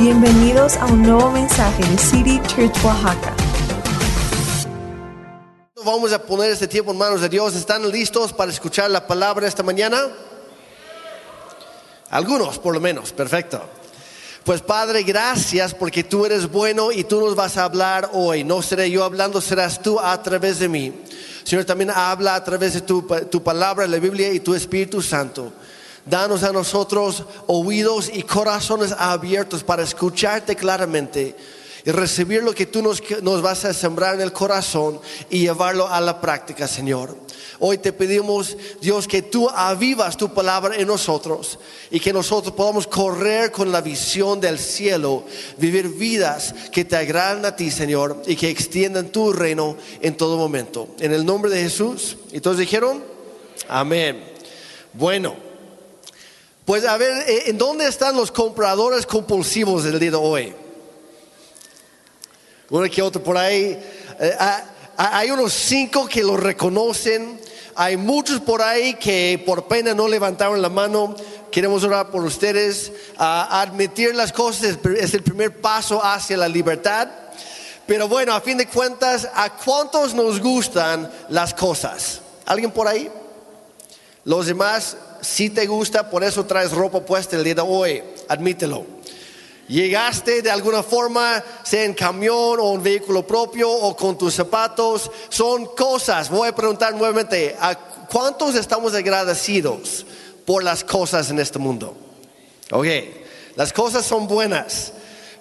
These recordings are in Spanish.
Bienvenidos a un nuevo mensaje de City Church Oaxaca. Vamos a poner este tiempo en manos de Dios. ¿Están listos para escuchar la palabra esta mañana? Algunos, por lo menos. Perfecto. Pues Padre, gracias porque tú eres bueno y tú nos vas a hablar hoy. No seré yo hablando, serás tú a través de mí. Señor, también habla a través de tu, tu palabra, la Biblia y tu Espíritu Santo. Danos a nosotros oídos y corazones abiertos para escucharte claramente y recibir lo que tú nos, nos, vas a sembrar en el corazón y llevarlo a la práctica, Señor. Hoy te pedimos, Dios, que tú avivas tu palabra en nosotros y que nosotros podamos correr con la visión del cielo, vivir vidas que te agradan a ti, Señor, y que extiendan tu reino en todo momento. En el nombre de Jesús. ¿Y todos dijeron? Amén. Bueno. Pues a ver, eh, ¿en dónde están los compradores compulsivos del día de hoy? Uno que otro por ahí. Eh, ah, ah, hay unos cinco que lo reconocen. Hay muchos por ahí que por pena no levantaron la mano. Queremos orar por ustedes. admitir las cosas es el primer paso hacia la libertad. Pero bueno, a fin de cuentas, ¿a cuántos nos gustan las cosas? ¿Alguien por ahí? Los demás si te gusta, por eso traes ropa puesta el día de hoy, admítelo. Llegaste de alguna forma, sea en camión o en vehículo propio o con tus zapatos, son cosas. Voy a preguntar nuevamente, ¿a cuántos estamos agradecidos por las cosas en este mundo? Ok, las cosas son buenas,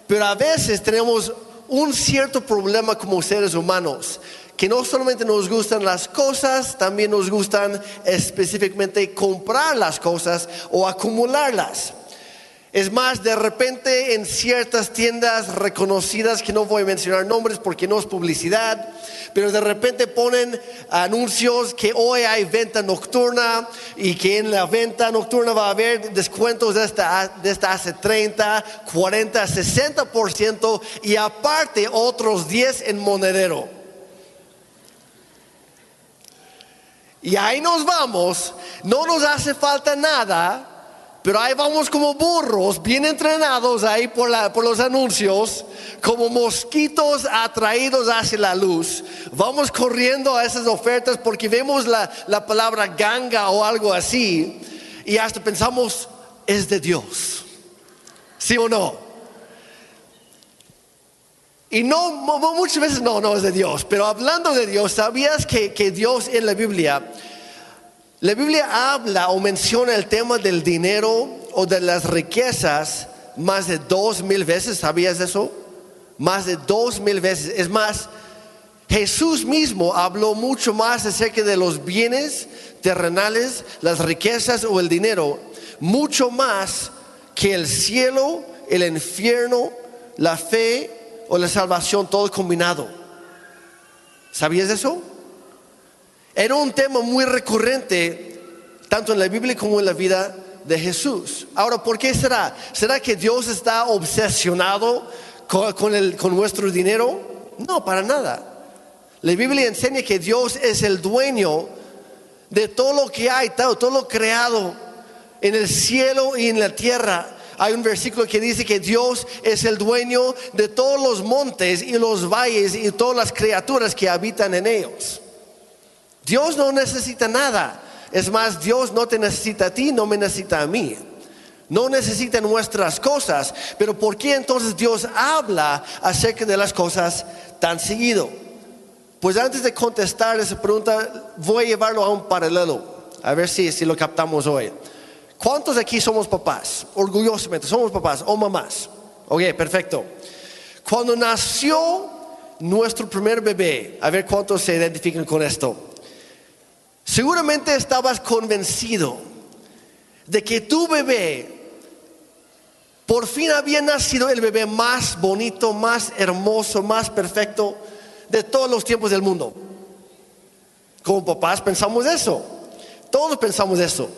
pero a veces tenemos un cierto problema como seres humanos que no solamente nos gustan las cosas, también nos gustan específicamente comprar las cosas o acumularlas. Es más, de repente en ciertas tiendas reconocidas, que no voy a mencionar nombres porque no es publicidad, pero de repente ponen anuncios que hoy hay venta nocturna y que en la venta nocturna va a haber descuentos de esta hace 30, 40, 60% y aparte otros 10 en monedero. Y ahí nos vamos, no nos hace falta nada, pero ahí vamos como burros, bien entrenados ahí por, por, los anuncios, como mosquitos atraídos hacia la luz. Vamos corriendo a esas ofertas porque vemos la, la palabra ganga o algo así y hasta pensamos, es de Dios. ¿Sí o no? Y no, muchas veces no, no es de Dios, pero hablando de Dios, ¿sabías que, que Dios en la Biblia, la Biblia habla o menciona el tema del dinero o de las riquezas más de dos mil veces? ¿Sabías eso? Más de dos mil veces. Es más, Jesús mismo habló mucho más acerca de los bienes terrenales, las riquezas o el dinero, mucho más que el cielo, el infierno, la fe o la salvación, todo combinado. ¿Sabías eso? Era un tema muy recurrente, tanto en la Biblia como en la vida de Jesús. Ahora, ¿por qué será? ¿Será que Dios está obsesionado con, el, con nuestro dinero? No, para nada. La Biblia enseña que Dios es el dueño de todo lo que hay, todo, todo lo creado en el cielo y en la tierra hay un versículo que dice que Dios es el dueño de todos los montes y los valles y todas las criaturas que habitan en ellos. Dios no necesita nada. Es más, Dios no te necesita a ti, no me necesita a mí. No necesita nuestras cosas. Pero ¿por qué entonces Dios habla acerca de las cosas tan seguido? Pues antes de contestar esa pregunta, voy a llevarlo a un paralelo. A ver si, si lo captamos hoy. ¿Cuántos aquí somos papás? Orgullosamente, somos papás o mamás. Ok, perfecto. Cuando nació nuestro primer bebé, a ver cuántos se identifican con esto. Seguramente estabas convencido de que tu bebé por fin había nacido el bebé más bonito, más hermoso, más perfecto de todos los tiempos del mundo. Como papás pensamos eso. Todos pensamos eso.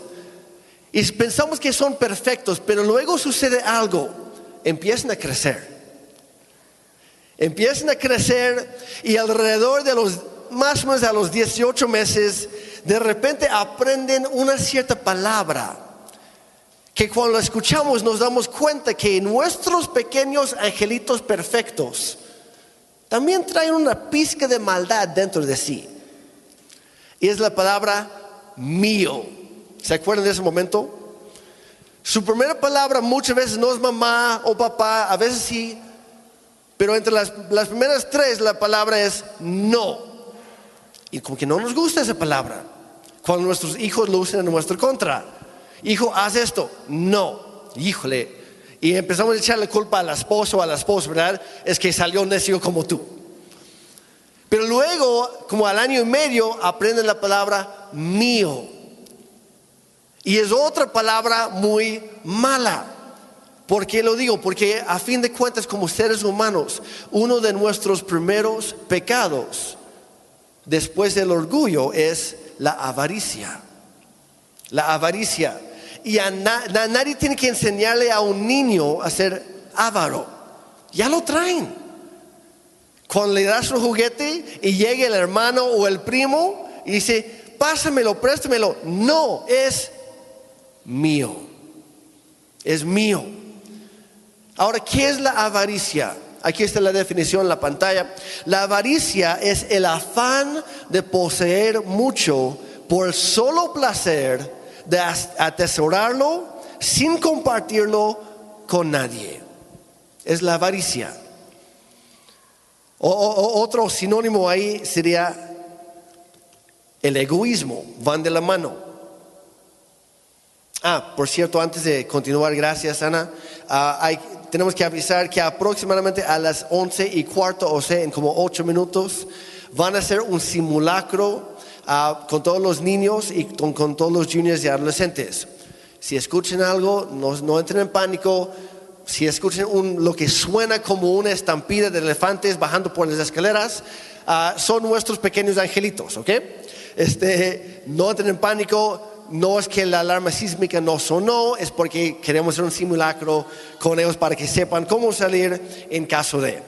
Y pensamos que son perfectos, pero luego sucede algo, empiezan a crecer. Empiezan a crecer y alrededor de los, más o menos a los 18 meses, de repente aprenden una cierta palabra que cuando lo escuchamos nos damos cuenta que nuestros pequeños angelitos perfectos también traen una pizca de maldad dentro de sí. Y es la palabra mío. ¿Se acuerdan de ese momento? Su primera palabra muchas veces no es mamá o papá, a veces sí, pero entre las, las primeras tres la palabra es no. Y como que no nos gusta esa palabra, cuando nuestros hijos lo usan en nuestra contra. Hijo, haz esto. No, híjole. Y empezamos a echarle culpa al esposo o a la esposa, ¿verdad? Es que salió necio como tú. Pero luego, como al año y medio, aprenden la palabra mío. Y es otra palabra muy mala. ¿Por qué lo digo? Porque a fin de cuentas, como seres humanos, uno de nuestros primeros pecados, después del orgullo, es la avaricia. La avaricia. Y a nadie tiene que enseñarle a un niño a ser avaro. Ya lo traen. Cuando le das un juguete y llega el hermano o el primo y dice, pásamelo, préstamelo. No, es mío. Es mío. Ahora, ¿qué es la avaricia? Aquí está la definición en la pantalla. La avaricia es el afán de poseer mucho por el solo placer de atesorarlo sin compartirlo con nadie. Es la avaricia. Otro sinónimo ahí sería el egoísmo, van de la mano. Ah, por cierto, antes de continuar, gracias Ana, ah, tenemos que avisar que aproximadamente a las once y cuarto, o sea, en como ocho minutos, van a hacer un simulacro ah, con todos los niños y con, todos los juniors y adolescentes. Si escuchan algo, no, no entren en pánico, si escuchan lo que suena como una estampida de elefantes bajando por las escaleras, ah, son nuestros pequeños angelitos, ¿ok? Este, no entren en pánico, no es que la alarma sísmica no sonó, es porque queremos hacer un simulacro con ellos para que sepan cómo salir en caso de.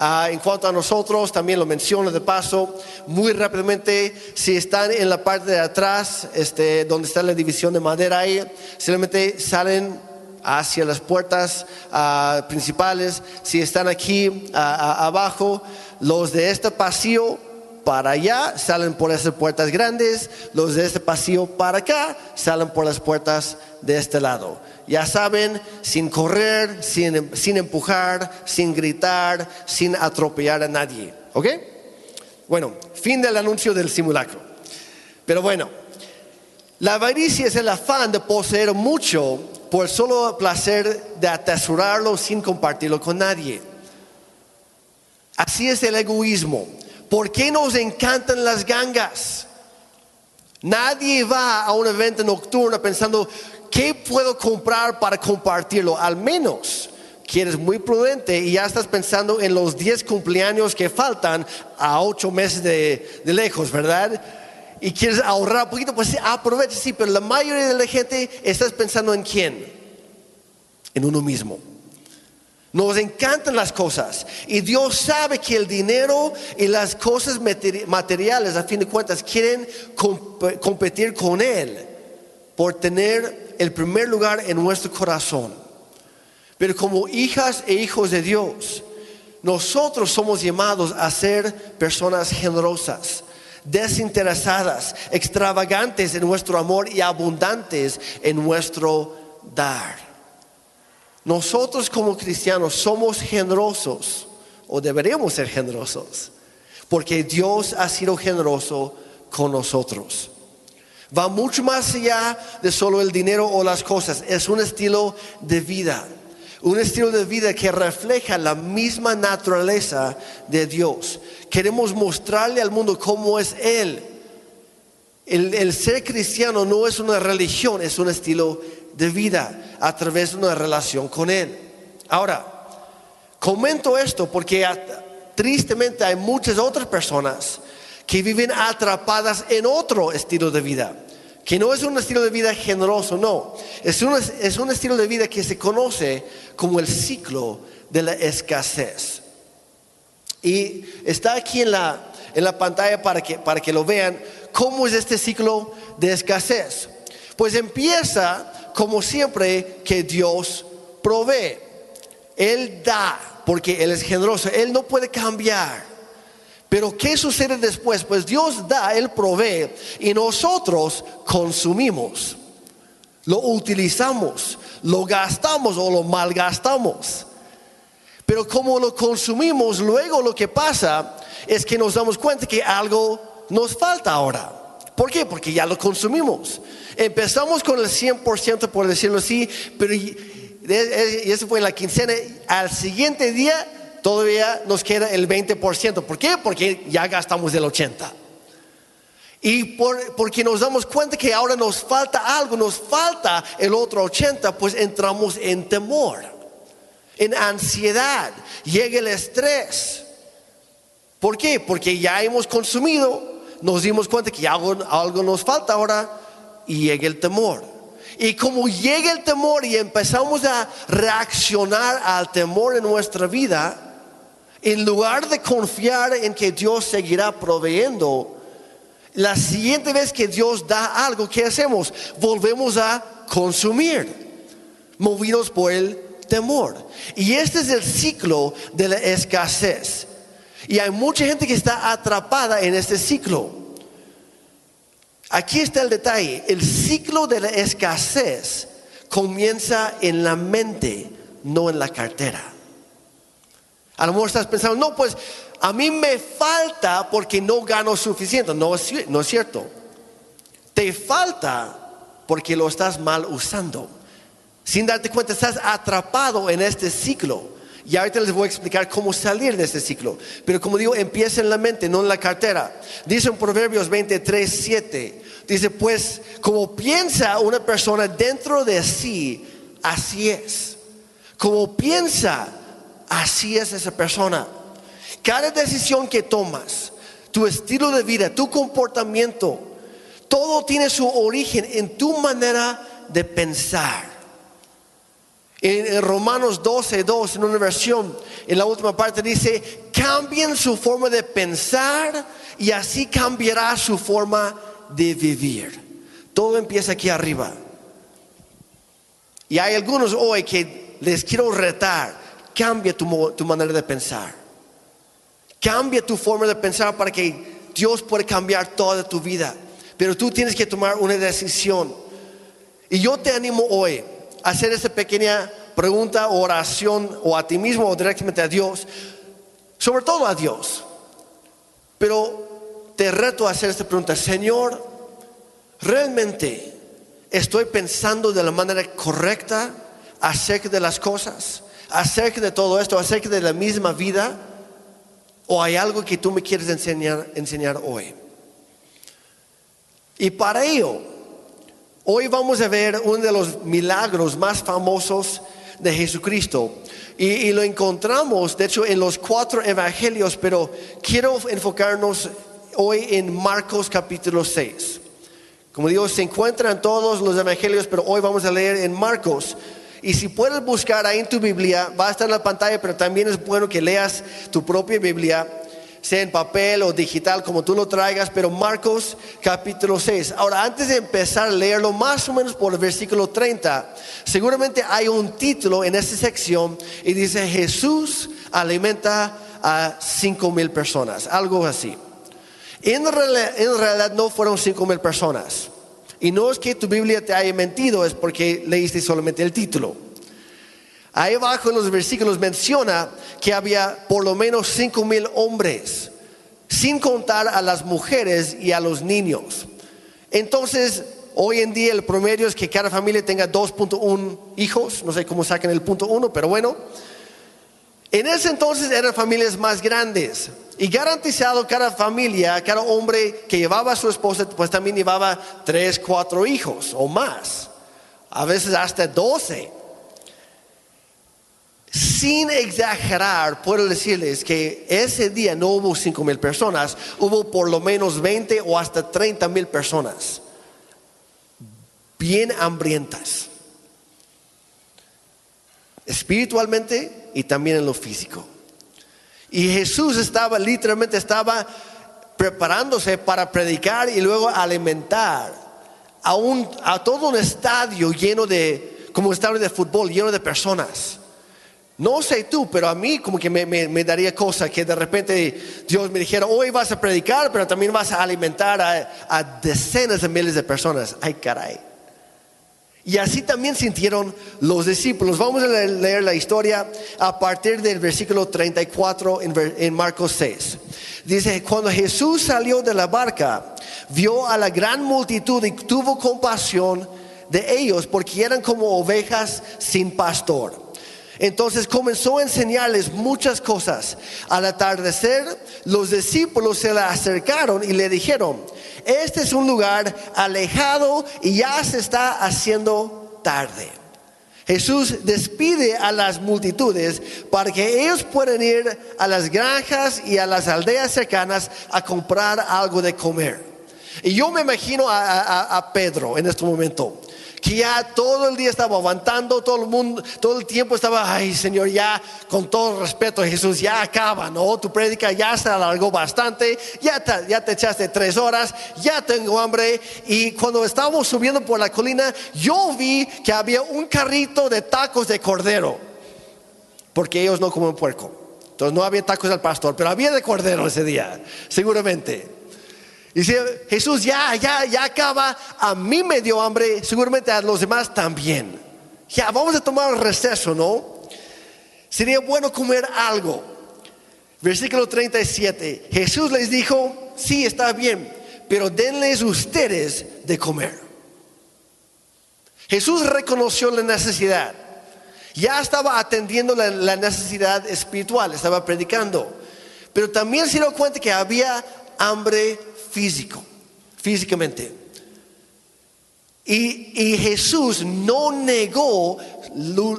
Ah, en cuanto a nosotros, también lo menciono de paso, muy rápidamente, si están en la parte de atrás, este, donde está la división de madera ahí, simplemente salen hacia las puertas ah, principales. Si están aquí ah, abajo, los de este pasillo para allá salen por esas puertas grandes, los de este pasillo para acá salen por las puertas de este lado. Ya saben, sin correr, sin, sin empujar, sin gritar, sin atropellar a nadie. ¿Ok? Bueno, fin del anuncio del simulacro. Pero bueno, la avaricia es el afán de poseer mucho por el solo placer de atesorarlo sin compartirlo con nadie. Así es el egoísmo. ¿Por qué nos encantan las gangas? Nadie va a un evento nocturno pensando, ¿qué puedo comprar para compartirlo? Al menos que eres muy prudente y ya estás pensando en los 10 cumpleaños que faltan a 8 meses de, lejos, ¿verdad? Y quieres ahorrar un poquito, pues aprovecha, sí, pero la mayoría de la gente estás pensando en quién? En uno mismo. Nos encantan las cosas. Y Dios sabe que el dinero y las cosas materiales, a fin de cuentas, quieren competir con Él por tener el primer lugar en nuestro corazón. Pero como hijas e hijos de Dios, nosotros somos llamados a ser personas generosas, desinteresadas, extravagantes en nuestro amor y abundantes en nuestro dar. Nosotros como cristianos somos generosos o deberíamos ser generosos porque Dios ha sido generoso con nosotros. Va mucho más allá de solo el dinero o las cosas. Es un estilo de vida. Un estilo de vida que refleja la misma naturaleza de Dios. Queremos mostrarle al mundo cómo es Él. El, ser cristiano no es una religión, es un estilo de vida a través de una relación con Él. Ahora, comento esto porque tristemente hay muchas otras personas que viven atrapadas en otro estilo de vida, que no es un estilo de vida generoso, no, es un, es un estilo de vida que se conoce como el ciclo de la escasez. Y está aquí en la, en la pantalla para que, para que lo vean cómo es este ciclo de escasez. Pues empieza como siempre, que Dios provee. Él da, porque Él es generoso. Él no puede cambiar. Pero ¿qué sucede después? Pues Dios da, Él provee y nosotros consumimos. Lo utilizamos, lo gastamos o lo malgastamos. Pero como lo consumimos, luego lo que pasa es que nos damos cuenta que algo nos falta ahora. ¿Por qué? Porque ya lo consumimos. Empezamos con el 100%, por decirlo así, pero y eso fue en la quincena. Al siguiente día todavía nos queda el 20%. ¿Por qué? Porque ya gastamos el 80%. Y porque nos damos cuenta que ahora nos falta algo, nos falta el otro 80%, pues entramos en temor, en ansiedad, llega el estrés. ¿Por qué? Porque ya hemos consumido nos dimos cuenta que algo, algo nos falta ahora y llega el temor. Y como llega el temor y empezamos a reaccionar al temor en nuestra vida, en lugar de confiar en que Dios seguirá proveyendo, la siguiente vez que Dios da algo, ¿qué hacemos? Volvemos a consumir, movidos por el temor. Y este es el ciclo de la escasez. Y hay mucha gente que está atrapada en este ciclo. Aquí está el detalle. El ciclo de la escasez comienza en la mente, no en la cartera. A lo mejor estás pensando, no, pues a mí me falta porque no gano suficiente. No, no es cierto. Te falta porque lo estás mal usando. Sin darte cuenta, estás atrapado en este ciclo. Y ahorita les voy a explicar cómo salir de este ciclo. Pero como digo, empieza en la mente, no en la cartera. Dice en Proverbios 23, 7. Dice, pues como piensa una persona dentro de sí, así es. Como piensa, así es esa persona. Cada decisión que tomas, tu estilo de vida, tu comportamiento, todo tiene su origen en tu manera de pensar. En, Romanos 12, 2, en una versión, en la última parte dice, cambien su forma de pensar y así cambiará su forma de vivir. Todo empieza aquí arriba. Y hay algunos hoy que les quiero retar, cambia tu, tu manera de pensar. Cambia tu forma de pensar para que Dios pueda cambiar toda tu vida. Pero tú tienes que tomar una decisión. Y yo te animo hoy hacer esa pequeña pregunta o oración o a ti mismo o directamente a Dios, sobre todo a Dios. Pero te reto a hacer esta pregunta, Señor, ¿realmente estoy pensando de la manera correcta acerca de las cosas, acerca de todo esto, acerca de la misma vida? ¿O hay algo que tú me quieres enseñar hoy? Y para ello, Hoy vamos a ver uno de los milagros más famosos de Jesucristo. Y, lo encontramos, de hecho, en los cuatro evangelios, pero quiero enfocarnos hoy en Marcos capítulo 6. Como digo, se encuentran todos los evangelios, pero hoy vamos a leer en Marcos. Y si puedes buscar ahí en tu Biblia, va a estar en la pantalla, pero también es bueno que leas tu propia Biblia sea en papel o digital, como tú lo traigas, pero Marcos capítulo 6. Ahora, antes de empezar a leerlo, más o menos por el versículo 30, seguramente hay un título en esta sección y dice, Jesús alimenta a cinco mil personas, algo así. En realidad, en realidad no fueron cinco mil personas. Y no es que tu Biblia te haya mentido, es porque leíste solamente el título. Ahí abajo en los versículos menciona que había por lo menos cinco mil hombres, sin contar a las mujeres y a los niños. Entonces, hoy en día el promedio es que cada familia tenga 2.1 hijos, no sé cómo sacan el punto uno, pero bueno. En ese entonces eran familias más grandes y garantizado cada familia, cada hombre que llevaba a su esposa, pues también llevaba tres, cuatro hijos o más, a veces hasta doce sin exagerar, puedo decirles que ese día no hubo 5 mil personas, hubo por lo menos 20 o hasta 30 mil personas, bien hambrientas, espiritualmente y también en lo físico. Y Jesús estaba, literalmente estaba preparándose para predicar y luego alimentar a, un, a todo un estadio lleno de, como un estadio de fútbol, lleno de personas. No sé tú, pero a mí como que me, daría cosa que de repente Dios me dijera, hoy vas a predicar, pero también vas a alimentar a, a decenas de miles de personas. Ay, caray. Y así también sintieron los discípulos. Vamos a leer, la historia a partir del versículo 34 en, ver- en Marcos 6. Dice, cuando Jesús salió de la barca, vio a la gran multitud y tuvo compasión de ellos porque eran como ovejas sin pastor. Entonces comenzó a enseñarles muchas cosas. Al atardecer, los discípulos se le acercaron y le dijeron, este es un lugar alejado y ya se está haciendo tarde. Jesús despide a las multitudes para que ellos puedan ir a las granjas y a las aldeas cercanas a comprar algo de comer. Y yo me imagino a, a- a Pedro en este momento, que ya todo el día estaba aguantando, todo el mundo, todo el tiempo estaba, ay Señor, ya con todo respeto Jesús, ya acaba, ¿no? Tu prédica ya se alargó bastante, ya te, ya te echaste tres horas, ya tengo hambre. Y cuando estábamos subiendo por la colina, yo vi que había un carrito de tacos de cordero, porque ellos no comen puerco. Entonces no había tacos al pastor, pero había de cordero ese día, seguramente. Dice, Jesús, ya, ya, ya acaba. A mí me dio hambre, seguramente a los demás también. Ya, vamos a tomar un receso, ¿no? Sería bueno comer algo. Versículo 37. Jesús les dijo, sí, está bien, pero denles ustedes de comer. Jesús reconoció la necesidad. Ya estaba atendiendo la, la necesidad espiritual, estaba predicando. Pero también se dio cuenta que había hambre físico, físicamente. Y, y Jesús no negó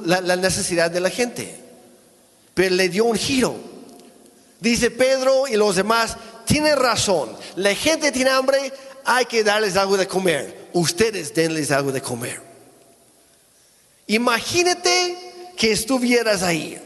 la, la necesidad de la gente, pero le dio un giro. Dice Pedro y los demás, tienen razón, la gente tiene hambre, hay que darles algo de comer. Ustedes denles algo de comer. Imagínate que estuvieras ahí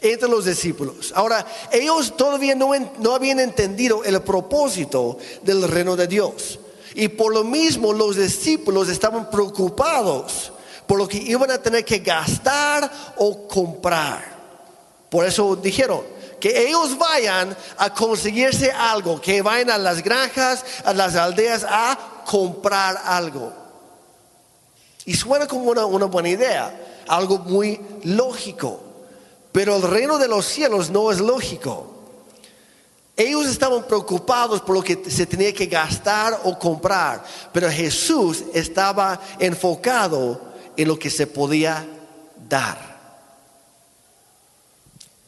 entre los discípulos. Ahora, ellos todavía no, habían entendido el propósito del reino de Dios. Y por lo mismo los discípulos estaban preocupados por lo que iban a tener que gastar o comprar. Por eso dijeron que ellos vayan a conseguirse algo, que vayan a las granjas, a las aldeas a comprar algo. Y suena como una buena idea, algo muy lógico. Pero el reino de los cielos no es lógico. Ellos estaban preocupados por lo que se tenía que gastar o comprar, pero Jesús estaba enfocado en lo que se podía dar.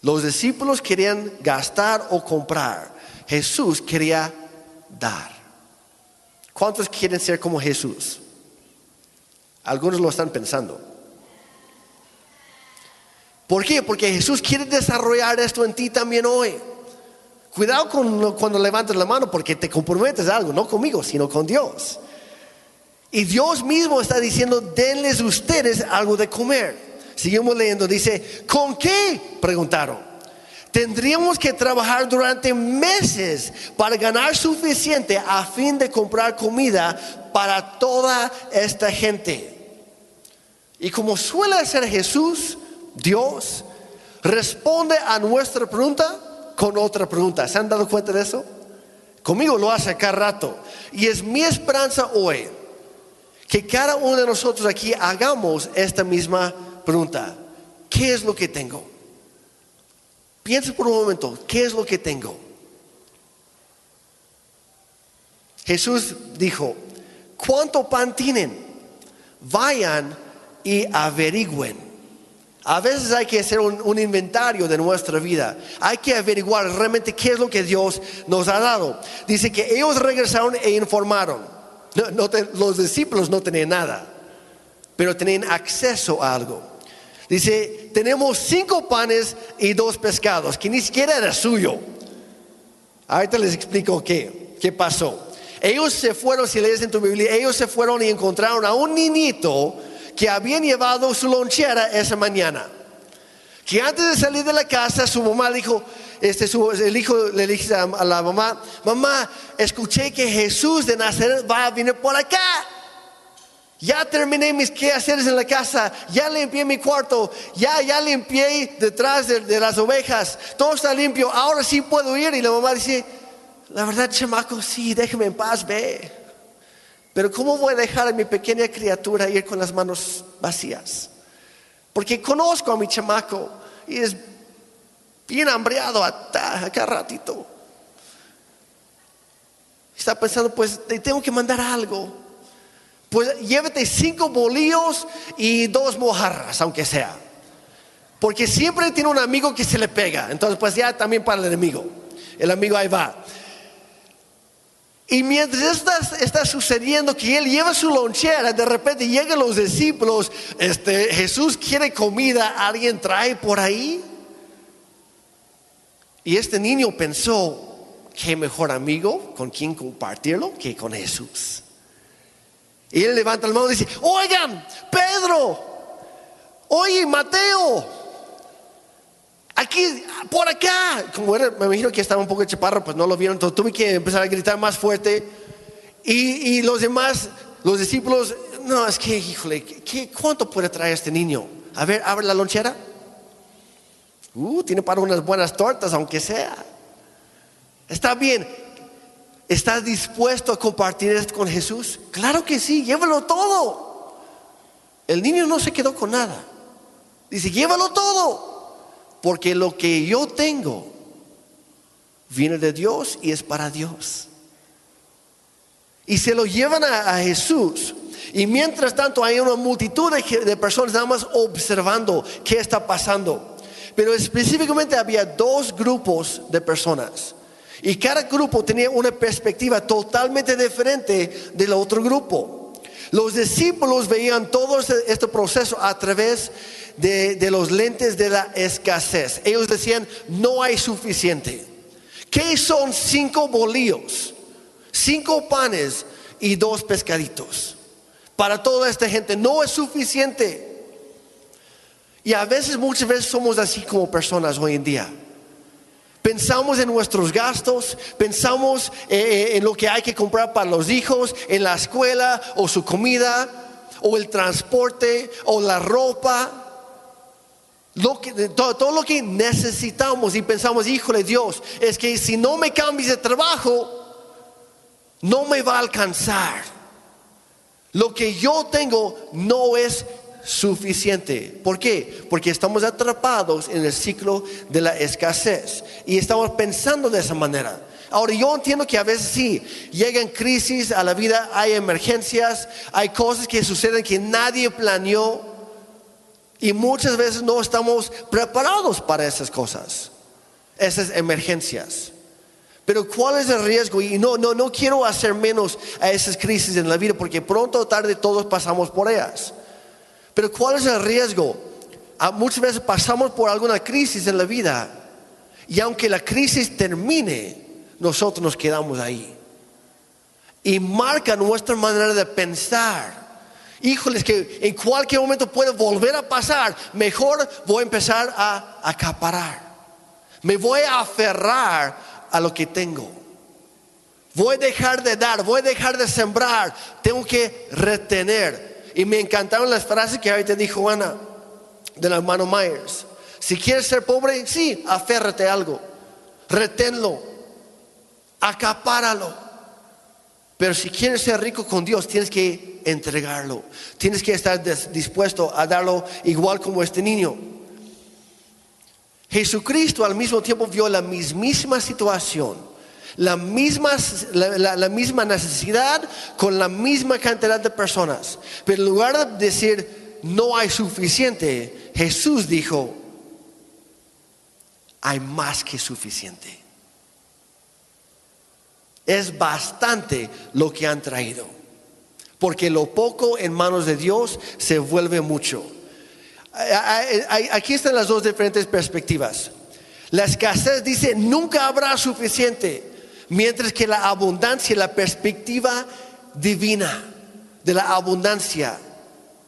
Los discípulos querían gastar o comprar. Jesús quería dar. ¿Cuántos quieren ser como Jesús? Algunos lo están pensando. ¿Por qué? Porque Jesús quiere desarrollar esto en ti también hoy. Cuidado con, cuando levantes la mano porque te comprometes a algo, no conmigo, sino con Dios. Y Dios mismo está diciendo, denles ustedes algo de comer. Seguimos leyendo, dice, ¿con qué? Preguntaron. Tendríamos que trabajar durante meses para ganar suficiente a fin de comprar comida para toda esta gente. Y como suele hacer Jesús, Dios responde a nuestra pregunta con otra pregunta. ¿Se han dado cuenta de eso? Conmigo lo hace cada rato. Y es mi esperanza hoy que cada uno de nosotros aquí hagamos esta misma pregunta. ¿Qué es lo que tengo? Piensa por un momento, ¿qué es lo que tengo? Jesús dijo, ¿cuánto pan tienen? Vayan y averigüen. A veces hay que hacer un, un, inventario de nuestra vida. Hay que averiguar realmente qué es lo que Dios nos ha dado. Dice que ellos regresaron e informaron. No, no te, los discípulos no tenían nada, pero tenían acceso a algo. Dice, tenemos cinco panes y dos pescados, que ni siquiera era suyo. Ahorita les explico qué, qué pasó. Ellos se fueron, si lees en tu Biblia, ellos se fueron y encontraron a un niñito que habían llevado su lonchera esa mañana. Que antes de salir de la casa, su mamá dijo, este, su, el hijo le dice a, la mamá, mamá, escuché que Jesús de Nazaret va a venir por acá. Ya terminé mis quehaceres en la casa, ya limpié mi cuarto, ya, ya limpié detrás de, de las ovejas, todo está limpio, ahora sí puedo ir. Y la mamá dice, la verdad, chamaco, sí, déjeme en paz, ve. Pero ¿cómo voy a dejar a mi pequeña criatura ir con las manos vacías? Porque conozco a mi chamaco y es bien hambriado a, a cada ratito. Está pensando, pues te tengo que mandar algo. Pues llévate cinco bolillos y dos mojarras, aunque sea. Porque siempre tiene un amigo que se le pega. Entonces, pues ya también para el enemigo. El amigo ahí va. Y mientras está, está, sucediendo que él lleva su lonchera, de repente llegan los discípulos, este, Jesús quiere comida, alguien trae por ahí. Y este niño pensó, qué mejor amigo con quien compartirlo que con Jesús. Y él levanta la mano y dice, oigan, Pedro, oye, Mateo, aquí, por acá. Como era, me imagino que estaba un poco chaparro, pues no lo vieron, entonces tuve que empezar a gritar más fuerte. Y, y los demás, los discípulos, no, es que, híjole, ¿qué, ¿cuánto puede traer este niño? A ver, abre la lonchera. Uh, tiene para unas buenas tortas, aunque sea. Está bien. ¿Estás dispuesto a compartir esto con Jesús? Claro que sí, llévalo todo. El niño no se quedó con nada. Dice, llévalo todo. Porque lo que yo tengo viene de Dios y es para Dios. Y se lo llevan a, Jesús. Y mientras tanto hay una multitud de, personas nada más observando qué está pasando. Pero específicamente había dos grupos de personas. Y cada grupo tenía una perspectiva totalmente diferente del otro grupo. Los discípulos veían todo este proceso a través de, los lentes de la escasez. Ellos decían, no hay suficiente. ¿Qué son cinco bolillos? Cinco panes y dos pescaditos. Para toda esta gente no es suficiente. Y a veces, muchas veces somos así como personas hoy en día. Pensamos en nuestros gastos, pensamos eh, en lo que hay que comprar para los hijos, en la escuela o su comida, o el transporte, o la ropa. Lo que, todo, todo, lo que necesitamos y pensamos, híjole Dios, es que si no me cambies de trabajo, no me va a alcanzar. Lo que yo tengo no es suficiente. ¿Por qué? Porque estamos atrapados en el ciclo de la escasez y estamos pensando de esa manera. Ahora yo entiendo que a veces sí, llegan crisis a la vida, hay emergencias, hay cosas que suceden que nadie planeó y muchas veces no estamos preparados para esas cosas, esas emergencias. Pero ¿cuál es el riesgo? Y no, no, no quiero hacer menos a esas crisis en la vida porque pronto o tarde todos pasamos por ellas. Pero ¿cuál es el riesgo? Ah, muchas veces pasamos por alguna crisis en la vida y aunque la crisis termine, nosotros nos quedamos ahí. Y marca nuestra manera de pensar. Híjoles, que en cualquier momento puede volver a pasar. Mejor voy a empezar a acaparar. Me voy a aferrar a lo que tengo. Voy a dejar de dar, voy a dejar de sembrar. Tengo que retener. Y me encantaron las frases que ahorita dijo Ana del hermano Myers. Si quieres ser pobre, sí, aférrate a algo, reténlo, acapáralo. Pero si quieres ser rico con Dios, tienes que entregarlo. Tienes que estar dispuesto a darlo igual como este niño. Jesucristo al mismo tiempo vio la mismísima situación la misma, la, la, misma necesidad con la misma cantidad de personas. Pero en lugar de decir no hay suficiente, Jesús dijo, hay más que suficiente. Es bastante lo que han traído. Porque lo poco en manos de Dios se vuelve mucho. Aquí están las dos diferentes perspectivas. La escasez dice, nunca habrá suficiente. Mientras que la abundancia, la perspectiva divina de la abundancia,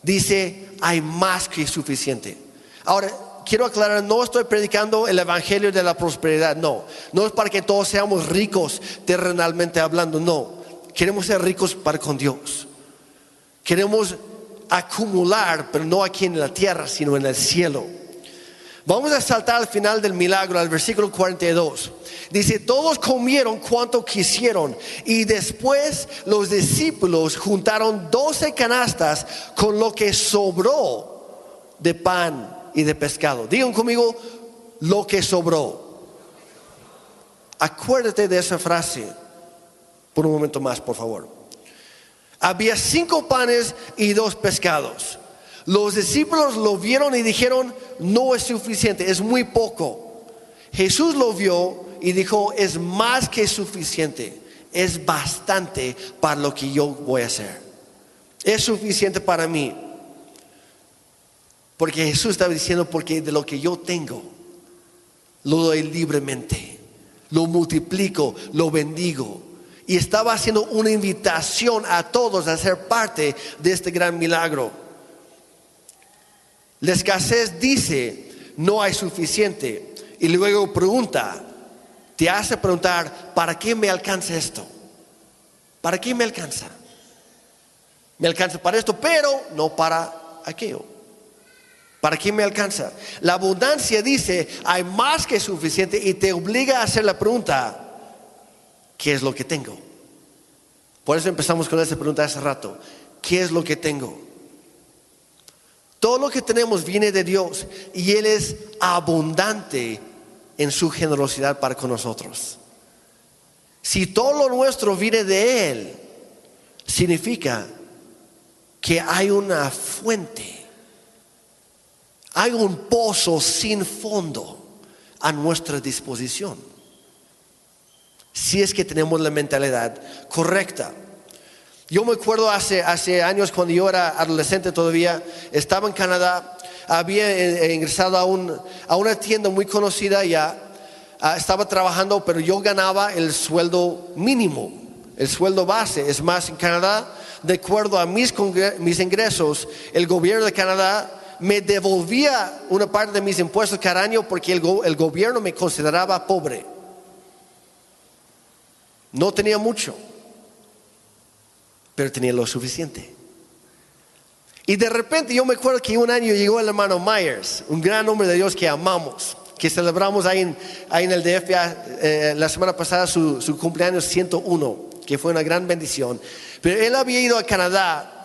dice, hay más que suficiente. Ahora, quiero aclarar, no estoy predicando el Evangelio de la prosperidad, no. No es para que todos seamos ricos terrenalmente hablando, no. Queremos ser ricos para con Dios. Queremos acumular, pero no aquí en la tierra, sino en el cielo. Vamos a saltar al final del milagro, al versículo 42. Dice, todos comieron cuanto quisieron y después los discípulos juntaron doce canastas con lo que sobró de pan y de pescado. Digan conmigo, lo que sobró. Acuérdate de esa frase por un momento más, por favor. Había cinco panes y dos pescados. Los discípulos lo vieron y dijeron, no es suficiente, es muy poco. Jesús lo vio y dijo, es más que suficiente, es bastante para lo que yo voy a hacer. Es suficiente para mí. Porque Jesús estaba diciendo, porque de lo que yo tengo, lo doy libremente, lo multiplico, lo bendigo. Y estaba haciendo una invitación a todos a ser parte de este gran milagro. La escasez dice, no hay suficiente. Y luego pregunta, te hace preguntar, ¿para qué me alcanza esto? ¿Para qué me alcanza? Me alcanza para esto, pero no para aquello. ¿Para qué me alcanza? La abundancia dice, hay más que suficiente y te obliga a hacer la pregunta, ¿qué es lo que tengo? Por eso empezamos con esa pregunta hace rato, ¿qué es lo que tengo? Todo lo que tenemos viene de Dios y Él es abundante en su generosidad para con nosotros. Si todo lo nuestro viene de Él, significa que hay una fuente, hay un pozo sin fondo a nuestra disposición. Si es que tenemos la mentalidad correcta. Yo me acuerdo hace, años cuando yo era adolescente todavía, estaba en Canadá, había eh, ingresado a, un, a una tienda muy conocida ya, ah, estaba trabajando, pero yo ganaba el sueldo mínimo, el sueldo base. Es más, en Canadá, de acuerdo a mis ingresos, el gobierno de Canadá me devolvía una parte de mis impuestos cada año porque el, gobierno me consideraba pobre. No tenía mucho pero tenía lo suficiente. Y de repente yo me acuerdo que un año llegó el hermano Myers, un gran hombre de Dios que amamos, que celebramos ahí en, ahí en el DF eh, la semana pasada su, su, cumpleaños 101, que fue una gran bendición. Pero él había ido a Canadá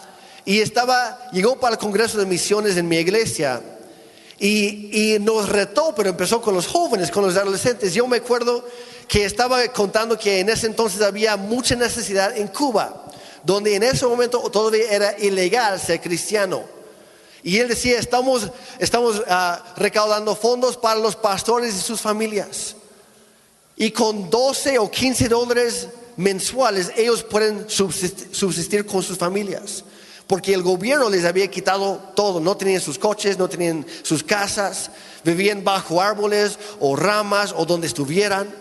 y estaba, llegó para el Congreso de Misiones en mi iglesia y, nos retó, pero empezó con los jóvenes, con los adolescentes. Yo me acuerdo que estaba contando que en ese entonces había mucha necesidad en Cuba donde en ese momento todavía era ilegal ser cristiano. Y él decía, estamos, estamos ah, recaudando fondos para los pastores y sus familias. Y con 12 o 15 dólares mensuales ellos pueden subsistir, con sus familias. Porque el gobierno les había quitado todo. No tenían sus coches, no tenían sus casas. Vivían bajo árboles o ramas o donde estuvieran.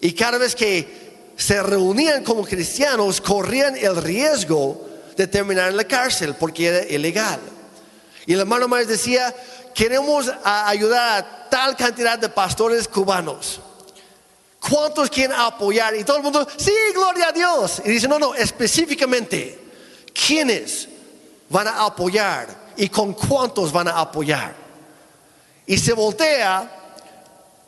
Y cada vez que se reunían como cristianos, corrían el riesgo de terminar en la cárcel porque era ilegal. Y el hermano más decía, queremos ayudar a tal cantidad de pastores cubanos. ¿Cuántos quieren apoyar? Y todo el mundo, sí, gloria a Dios. Y dice, no, no, específicamente, ¿quiénes van a apoyar? ¿Y con cuántos van a apoyar? Y se voltea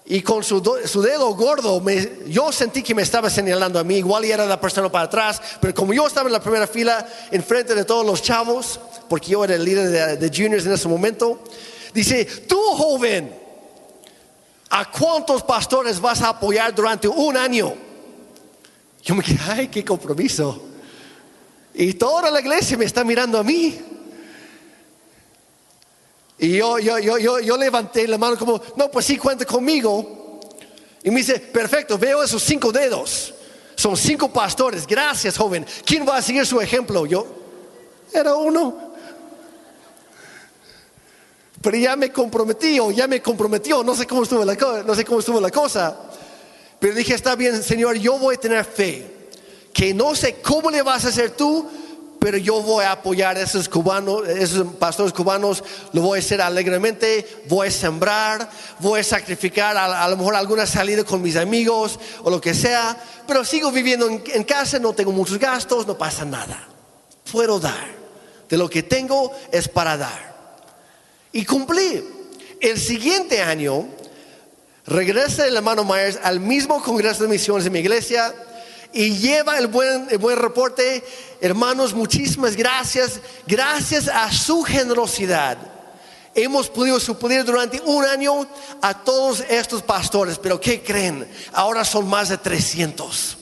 y con su, dedo gordo, yo sentí que me estaba señalando a mí, igual y era la persona para atrás, pero como yo estaba en la primera fila, enfrente de todos los chavos, porque yo era el líder de, juniors en ese momento, dice, tú joven, ¿a cuántos pastores vas a apoyar durante un año? Yo me quedé, ay, qué compromiso. Y toda la iglesia me está mirando a mí. Y yo, yo, yo, yo, yo levanté la mano como, no, pues sí, cuenta conmigo. Y me dice, perfecto, veo esos cinco dedos. Son cinco pastores. Gracias, joven. ¿Quién va a seguir su ejemplo? Yo, era uno. Pero ya me comprometí o ya me comprometió. No sé cómo estuvo la, no sé cómo estuvo la cosa. Pero dije, está bien, Señor, yo voy a tener fe. Que no sé cómo le vas a hacer tú, pero yo voy a apoyar a esos cubanos, esos pastores cubanos, lo voy a hacer alegremente, voy a sembrar, voy a sacrificar a, lo mejor alguna salida con mis amigos o lo que sea, pero sigo viviendo en, casa, no tengo muchos gastos, no pasa nada, puedo dar. de lo que tengo es para dar. Y cumplí. El siguiente año regresa el hermano Myers al mismo Congreso de Misiones de mi iglesia y lleva el buen, buen reporte. Hermanos, muchísimas gracias. Gracias a su generosidad hemos podido suplir durante un año a todos estos pastores. Pero ¿qué creen? Ahora son más de 300.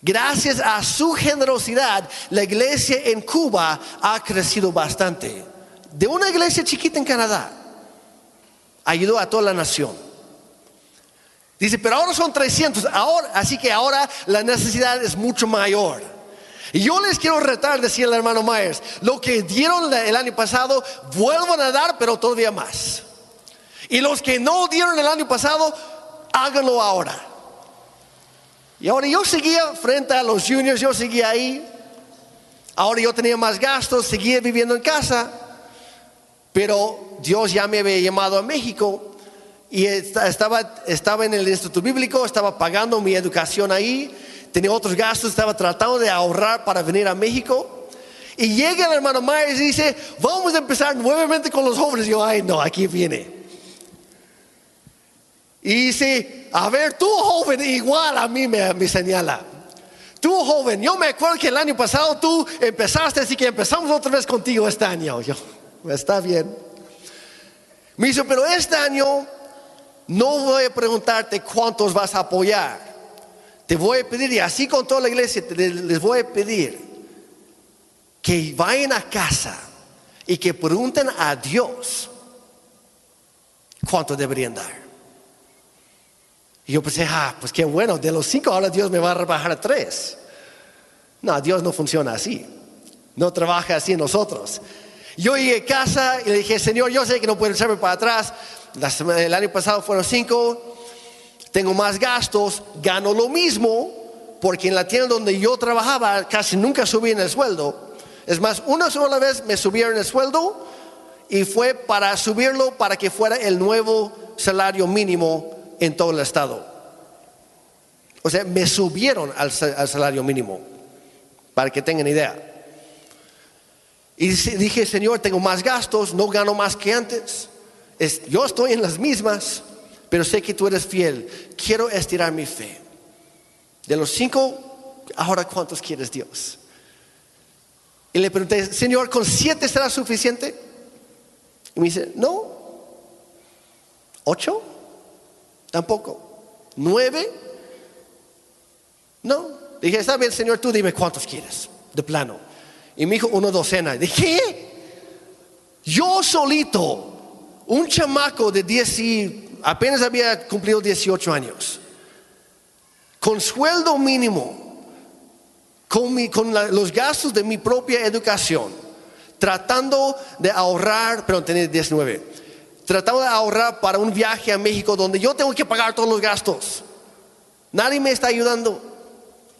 Gracias a su generosidad, la iglesia en Cuba ha crecido bastante. De una iglesia chiquita en Canadá, ayudó a toda la nación. Dice, pero ahora son 300, ahora, así que ahora la necesidad es mucho mayor. Y yo les quiero retar, decía el hermano Myers, lo que dieron el año pasado, vuelvan a dar, pero todavía más. Y los que no dieron el año pasado, háganlo ahora. Y ahora yo seguía frente a los juniors, yo seguía ahí. Ahora yo tenía más gastos, seguía viviendo en casa. Pero Dios ya me había llamado a México y estaba, estaba en el instituto bíblico, estaba pagando mi educación ahí, tenía otros gastos, estaba tratando de ahorrar para venir a México. Y llega el hermano Myers y dice, vamos a empezar nuevamente con los jóvenes. Yo, ay, no, aquí viene. Y dice, a ver, tú joven, igual a mí me, señala. Tú joven, yo me acuerdo que el año pasado tú empezaste, así que empezamos otra vez contigo este año. Yo, está bien. Me dice, pero este año no voy a preguntarte cuántos vas a apoyar. Te voy a pedir, y así con toda la iglesia, les voy a pedir que vayan a casa y que pregunten a Dios cuánto deberían dar. Y yo pensé, ah, pues qué bueno, de los cinco ahora Dios me va a rebajar a tres. No, Dios no funciona así. No trabaja así en nosotros. Yo llegué a casa y le dije, Señor, yo sé que no puedo echarme para atrás. El año pasado fueron cinco, tengo más gastos, gano lo mismo, porque en la tienda donde yo trabajaba casi nunca subí en el sueldo. Es más, una sola vez me subieron el sueldo y fue para subirlo para que fuera el nuevo salario mínimo en todo el estado. O sea, me subieron al, salario mínimo, para que tengan idea. Y dije, Señor, tengo más gastos, no gano más que antes. Yo estoy en las mismas, pero sé que tú eres fiel. Quiero estirar mi fe. De los cinco, ahora cuántos quieres Dios? Y le pregunté, Señor, ¿con siete será suficiente? Y me dice, no. ¿Ocho? Tampoco. ¿Nueve? No. Dije, está bien, Señor, tú dime cuántos quieres, de plano. Y me dijo una docena. Dije. Yo solito, un chamaco de 10 y apenas había cumplido 18 años, con sueldo mínimo, con, los gastos de mi propia educación, tratando de ahorrar, pero tenía 19 tratando de ahorrar para un viaje a México donde yo tengo que pagar todos los gastos. Nadie me está ayudando.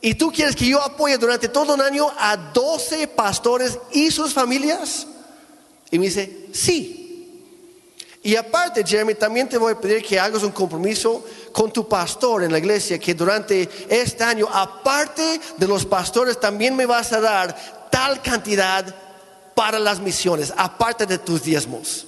¿Y tú quieres que yo apoye durante todo un año a 12 pastores y sus familias? Y me dice, sí. Y aparte, Jeremy, también te voy a pedir que hagas un compromiso con tu pastor en la iglesia, que durante este año, aparte de los pastores, también me vas a dar tal cantidad para las misiones, aparte de tus diezmos.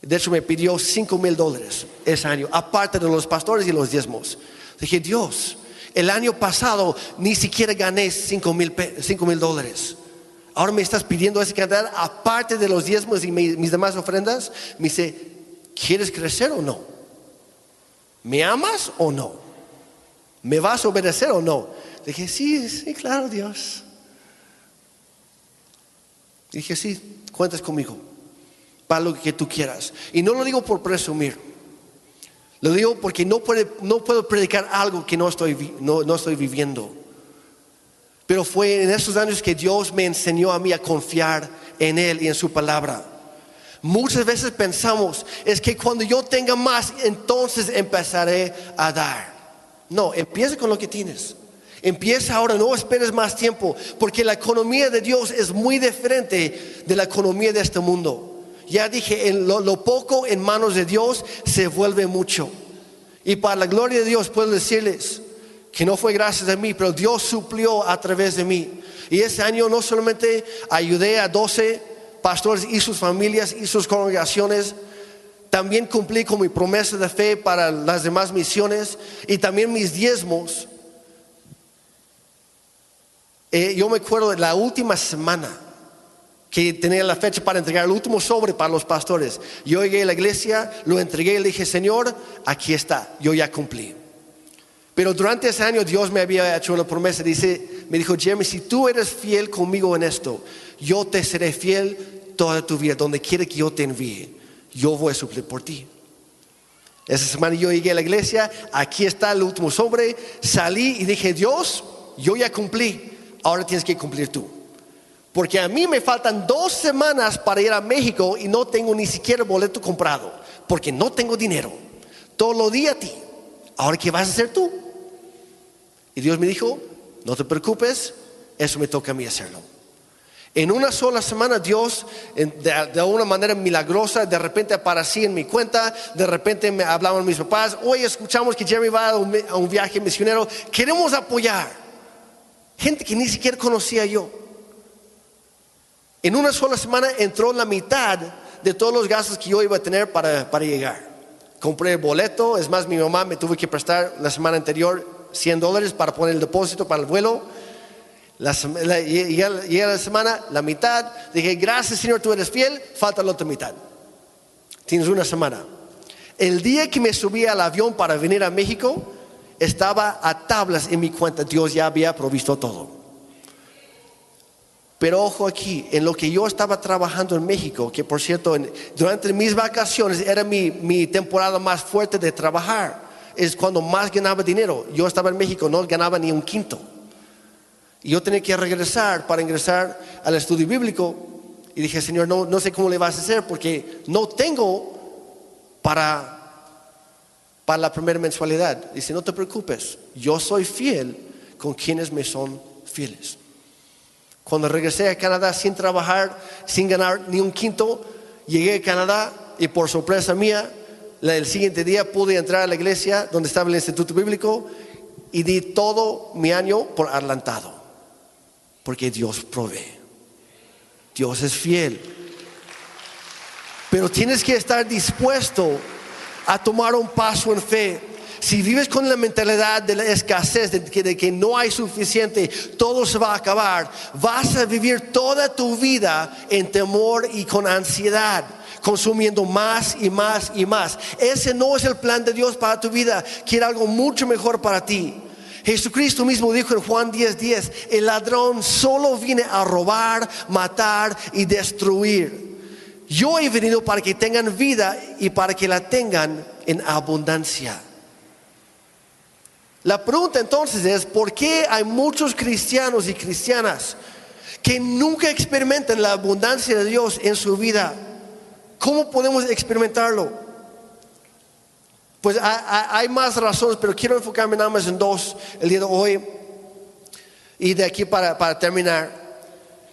De hecho, me pidió 5 mil dólares ese año, aparte de los pastores y los diezmos. Dije, Dios, el año pasado ni siquiera gané 5 mil dólares. Ahora me estás pidiendo esa cantidad aparte de los diezmos y mis demás ofrendas. Me dice, ¿quieres crecer o no? ¿Me amas o no? ¿Me vas a obedecer o no? Dije, sí, sí, claro, Dios. Dije, sí, cuentas conmigo para lo que tú quieras. Y no lo digo por presumir. Lo digo porque no, no puedo predicar algo que no estoy, no, no estoy viviendo. Pero fue en esos años que Dios me enseñó a mí a confiar en Él y en su palabra. Muchas veces pensamos, es que cuando yo tenga más, entonces empezaré a dar. No, empieza con lo que tienes. Empieza ahora, no esperes más tiempo, porque la economía de Dios es muy diferente de la economía de este mundo. Ya dije, en lo, poco en manos de Dios se vuelve mucho. Y para la gloria de Dios puedo decirles que no fue gracias a mí, pero Dios suplió a través de mí. Y ese año no solamente ayudé a 12 pastores y sus familias y sus congregaciones, también cumplí con mi promesa de fe para las demás misiones y también mis diezmos. Eh, yo me acuerdo de la última semana que tenía la fecha para entregar el último sobre para los pastores. Yo llegué a la iglesia, lo entregué y le dije, Señor, aquí está, yo ya cumplí. Pero durante ese año Dios me había hecho una promesa. Dice, me dijo, Jeremy, si tú eres fiel conmigo en esto, yo te seré fiel toda tu vida, donde quiera que yo te envíe yo voy a suplir por ti. Esa semana yo llegué a la iglesia, aquí está el último sobre, salí y dije, Dios, yo ya cumplí, ahora tienes que cumplir tú. Porque a mí me faltan dos semanas para ir a México y no tengo ni siquiera boleto comprado, porque no tengo dinero. Todo lo di a ti, ahora qué vas a hacer tú. Y Dios me dijo, no te preocupes, eso me toca a mí hacerlo. En una sola semana Dios, de, una manera milagrosa, de repente aparecía en mi cuenta, de repente me hablaban mis papás, hoy escuchamos que Jeremy va a un, viaje misionero, queremos apoyar. Gente que ni siquiera conocía yo. En una sola semana entró la mitad de todos los gastos que yo iba a tener para, para llegar. Compré el boleto, es más, mi mamá me tuvo que prestar la semana anterior 100 dólares para poner el depósito para el vuelo la, llega la semana, la mitad, dije, gracias Señor, tú eres fiel, falta la otra mitad. Tienes una semana. El día que me subí al avión para venir a México, estaba a tablas en mi cuenta, Dios ya había provisto todo. Pero ojo aquí, en lo que yo estaba trabajando en México, que por cierto, durante mis vacaciones era mi, mi temporada más fuerte de trabajar, es cuando más ganaba dinero. Yo estaba en México, no ganaba ni un quinto. Y yo tenía que regresar para ingresar al estudio bíblico. Y dije, Señor, no, no sé cómo le vas a hacer porque no tengo para, para la primera mensualidad. Dice, no te preocupes, yo soy fiel con quienes me son fieles. Cuando regresé a Canadá sin trabajar, sin ganar ni un quinto, llegué a Canadá y por sorpresa mía, el siguiente día pude entrar a la iglesia donde estaba el instituto bíblico y di todo mi año por adelantado porque Dios provee. Dios es fiel. Pero tienes que estar dispuesto a tomar un paso en fe. Si vives con la mentalidad de la escasez, de que, de que, no hay suficiente, todo se va a acabar, vas a vivir toda tu vida en temor y con ansiedad, consumiendo más y más y más. Ese no es el plan de Dios para tu vida, quiere algo mucho mejor para ti. Jesucristo mismo dijo en Juan 10:10, 10, el ladrón solo viene a robar, matar y destruir. Yo he venido para que tengan vida y para que la tengan en abundancia. La pregunta entonces es, ¿por qué hay muchos cristianos y cristianas que nunca experimentan la abundancia de Dios en su vida? ¿Cómo podemos experimentarlo? Pues hay más razones, pero quiero enfocarme nada más en dos el día de hoy y de aquí para, para terminar,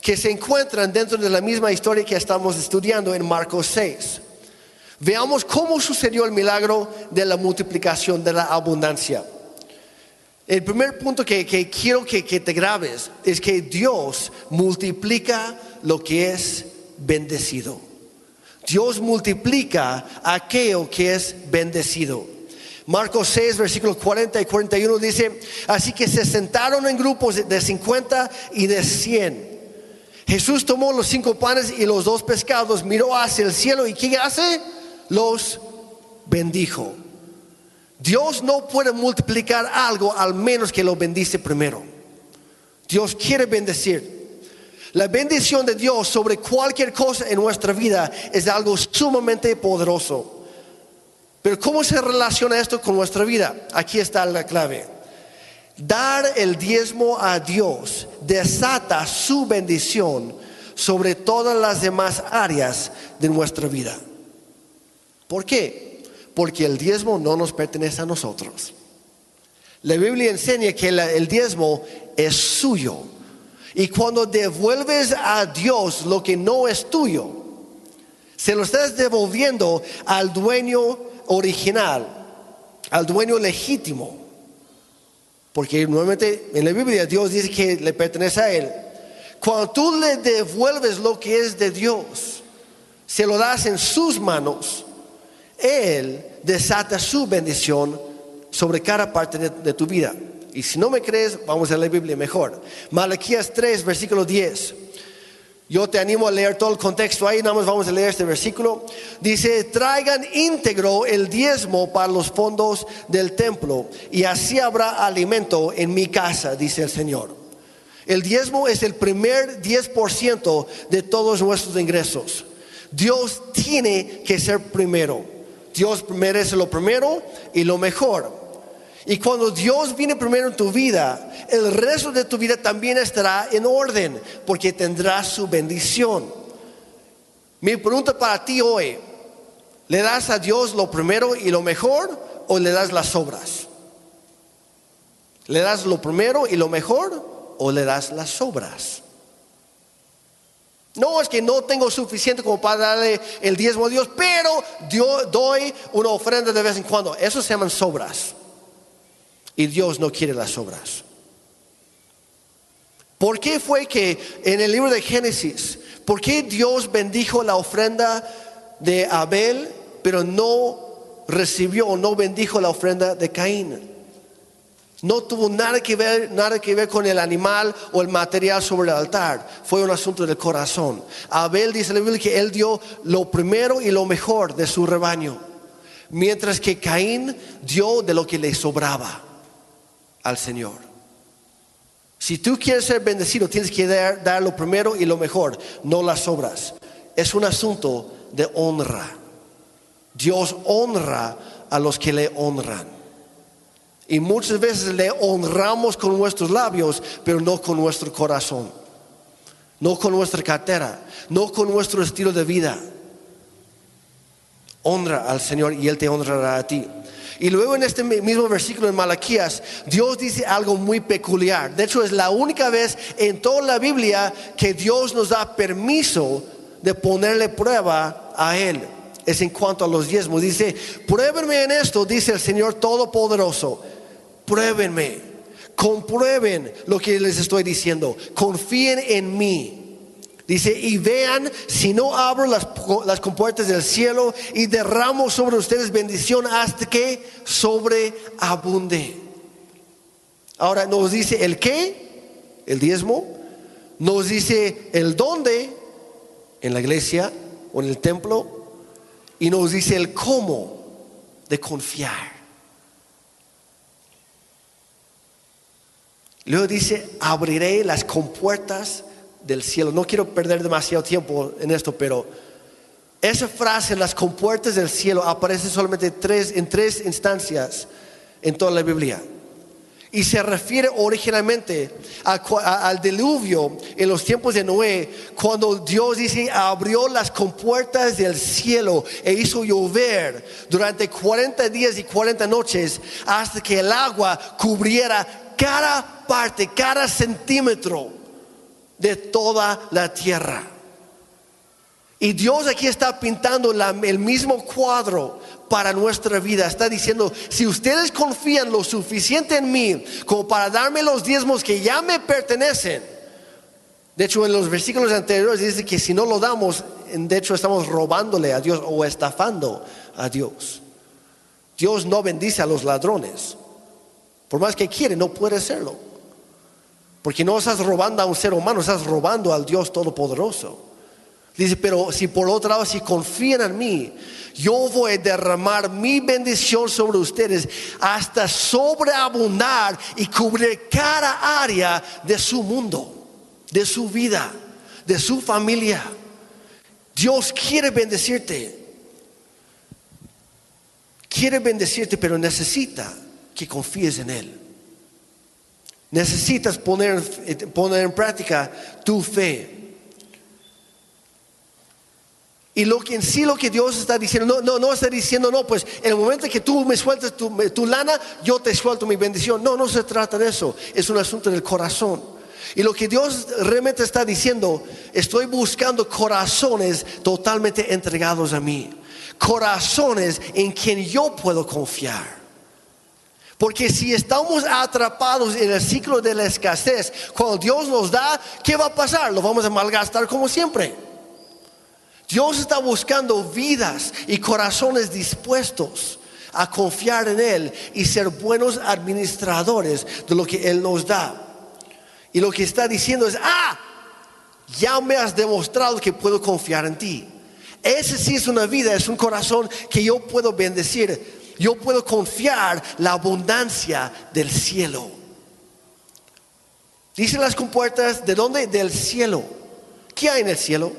que se encuentran dentro de la misma historia que estamos estudiando en Marcos 6. Veamos cómo sucedió el milagro de la multiplicación, de la abundancia. El primer punto que, quiero que, te grabes es que Dios multiplica lo que es bendecido. Dios multiplica aquello que es bendecido. Marcos 6, versículos 40 y 41 dice, así que se sentaron en grupos de 50 y de 100. Jesús tomó los cinco panes y los dos pescados, miró hacia el cielo y ¿qué hace? Los bendijo. Dios no puede multiplicar algo al menos que lo bendice primero. Dios quiere bendecir. La bendición de Dios sobre cualquier cosa en nuestra vida es algo sumamente poderoso. Pero ¿cómo se relaciona esto con nuestra vida? Aquí está la clave. Dar el diezmo a Dios desata su bendición sobre todas las demás áreas de nuestra vida. ¿Por qué? Porque el diezmo no nos pertenece a nosotros. La Biblia enseña que el diezmo es suyo y cuando devuelves a Dios lo que no es tuyo, se lo estás devolviendo al dueño original, al dueño legítimo. Porque nuevamente en la Biblia Dios dice que le pertenece a Él. Cuando tú le devuelves lo que es de Dios, se lo das en sus manos, Él desata su bendición sobre cada parte de, de tu vida. Y si no me crees, vamos a la Biblia mejor. Malaquías 3, versículo 10. Yo te animo a leer todo el contexto ahí, nada más vamos a leer este versículo. Dice, traigan íntegro el diezmo para los fondos del templo y así habrá alimento en mi casa, dice el Señor. El diezmo es el primer 10% de todos nuestros ingresos. Dios tiene que ser primero. Dios merece lo primero y lo mejor. Y cuando Dios viene primero en tu vida, el resto de tu vida también estará en orden, porque tendrás su bendición. Mi pregunta para ti hoy, ¿le das a Dios lo primero y lo mejor o le das las obras? ¿Le das lo primero y lo mejor o le das las obras? No es que no tengo suficiente como para darle el diezmo a Dios, pero doy una ofrenda de vez en cuando. Eso se llaman sobras. Y Dios no quiere las obras. ¿Por qué fue que en el libro de Génesis, por qué Dios bendijo la ofrenda de Abel, pero no recibió o no bendijo la ofrenda de Caín? No tuvo nada que ver, nada que ver con el animal o el material sobre el altar. Fue un asunto del corazón. Abel dice la Biblia que él dio lo primero y lo mejor de su rebaño, mientras que Caín dio de lo que le sobraba al Señor. Si tú quieres ser bendecido, tienes que dar, dar, lo primero y lo mejor, no las obras. Es un asunto de honra. Dios honra a los que le honran. Y muchas veces le honramos con nuestros labios, pero no con nuestro corazón, no con nuestra cartera, no con nuestro estilo de vida. Honra al Señor y Él te honrará a ti. Y luego en este mismo versículo de Malaquías, Dios dice algo muy peculiar. De hecho, es la única vez en toda la Biblia que Dios nos da permiso de ponerle prueba a Él. Es en cuanto a los diezmos. Dice, pruébenme en esto, dice el Señor Todopoderoso. Pruébenme, comprueben lo que les estoy diciendo. Confíen en mí. Dice, y vean si no abro las, las, compuertas del cielo y derramo sobre ustedes bendición hasta que sobreabunde. Ahora nos dice el qué, el diezmo, nos dice el dónde, en la iglesia o en el templo, y nos dice el cómo de confiar. Luego dice, abriré las compuertas del cielo. No quiero perder demasiado tiempo en esto, pero esa frase, las compuertas del cielo, aparece solamente tres, en tres instancias en toda la Biblia. Y se refiere originalmente al diluvio en los tiempos de Noé, cuando Dios dice, abrió las compuertas del cielo e hizo llover durante 40 días y 40 noches hasta que el agua cubriera cada parte, cada centímetro de toda la tierra. Y Dios aquí está pintando el mismo cuadro para nuestra vida. Está diciendo, si ustedes confían lo suficiente en mí como para darme los diezmos que ya me pertenecen, de hecho en los versículos anteriores dice que si no lo damos, de hecho estamos robándole a Dios o estafando a Dios. Dios no bendice a los ladrones. Por más que quiere, no puede hacerlo. Porque no estás robando a un ser humano, estás robando al Dios Todopoderoso. Dice, pero si por otro lado, si confían en mí, yo voy a derramar mi bendición sobre ustedes hasta sobreabundar y cubrir cada área de su mundo, de su vida, de su familia. Dios quiere bendecirte. Quiere bendecirte, pero necesita que confíes en Él. Necesitas poner, poner en práctica tu fe. Y lo que en sí lo que Dios está diciendo, no, no, no está diciendo, no, pues en el momento que tú me sueltas tu, tu, lana, yo te suelto mi bendición. No, no se trata de eso. Es un asunto del corazón. Y lo que Dios realmente está diciendo, estoy buscando corazones totalmente entregados a mí. Corazones en quien yo puedo confiar. Porque si estamos atrapados en el ciclo de la escasez, cuando Dios nos da, ¿qué va a pasar? Lo vamos a malgastar como siempre. Dios está buscando vidas y corazones dispuestos a confiar en Él y ser buenos administradores de lo que Él nos da. Y lo que está diciendo es, ah, ya me has demostrado que puedo confiar en ti. Ese sí es una vida, es un corazón que yo puedo bendecir yo puedo confiar la abundancia del cielo. Dicen las compuertas, ¿de dónde? Del cielo. ¿Qué hay en el cielo?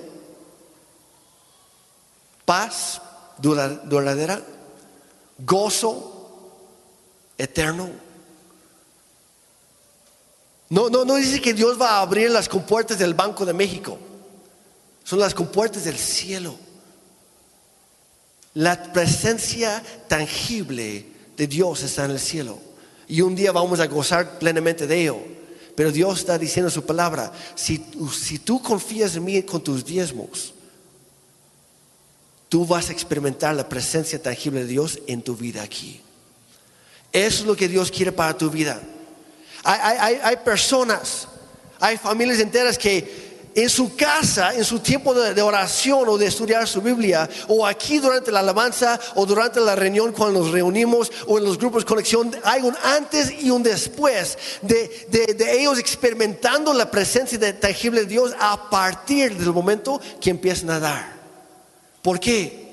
Paz duradera, gozo eterno. No, no, no dice que Dios va a abrir las compuertas del Banco de México. Son las compuertas del cielo. La presencia tangible de Dios está en el cielo. Y un día vamos a gozar plenamente de ello. Pero Dios está diciendo en su palabra, si, tú confías en mí con tus diezmos, tú vas a experimentar la presencia tangible de Dios en tu vida aquí. Eso es lo que Dios quiere para tu vida. Hay personas, hay familias enteras que en su casa, en su tiempo de, oración o de estudiar su Biblia, o aquí durante la alabanza o durante la reunión cuando nos reunimos o en los grupos de conexión, hay un antes y un después de, de ellos experimentando la presencia tangible de Dios a partir del momento que empiezan a dar. ¿Por qué?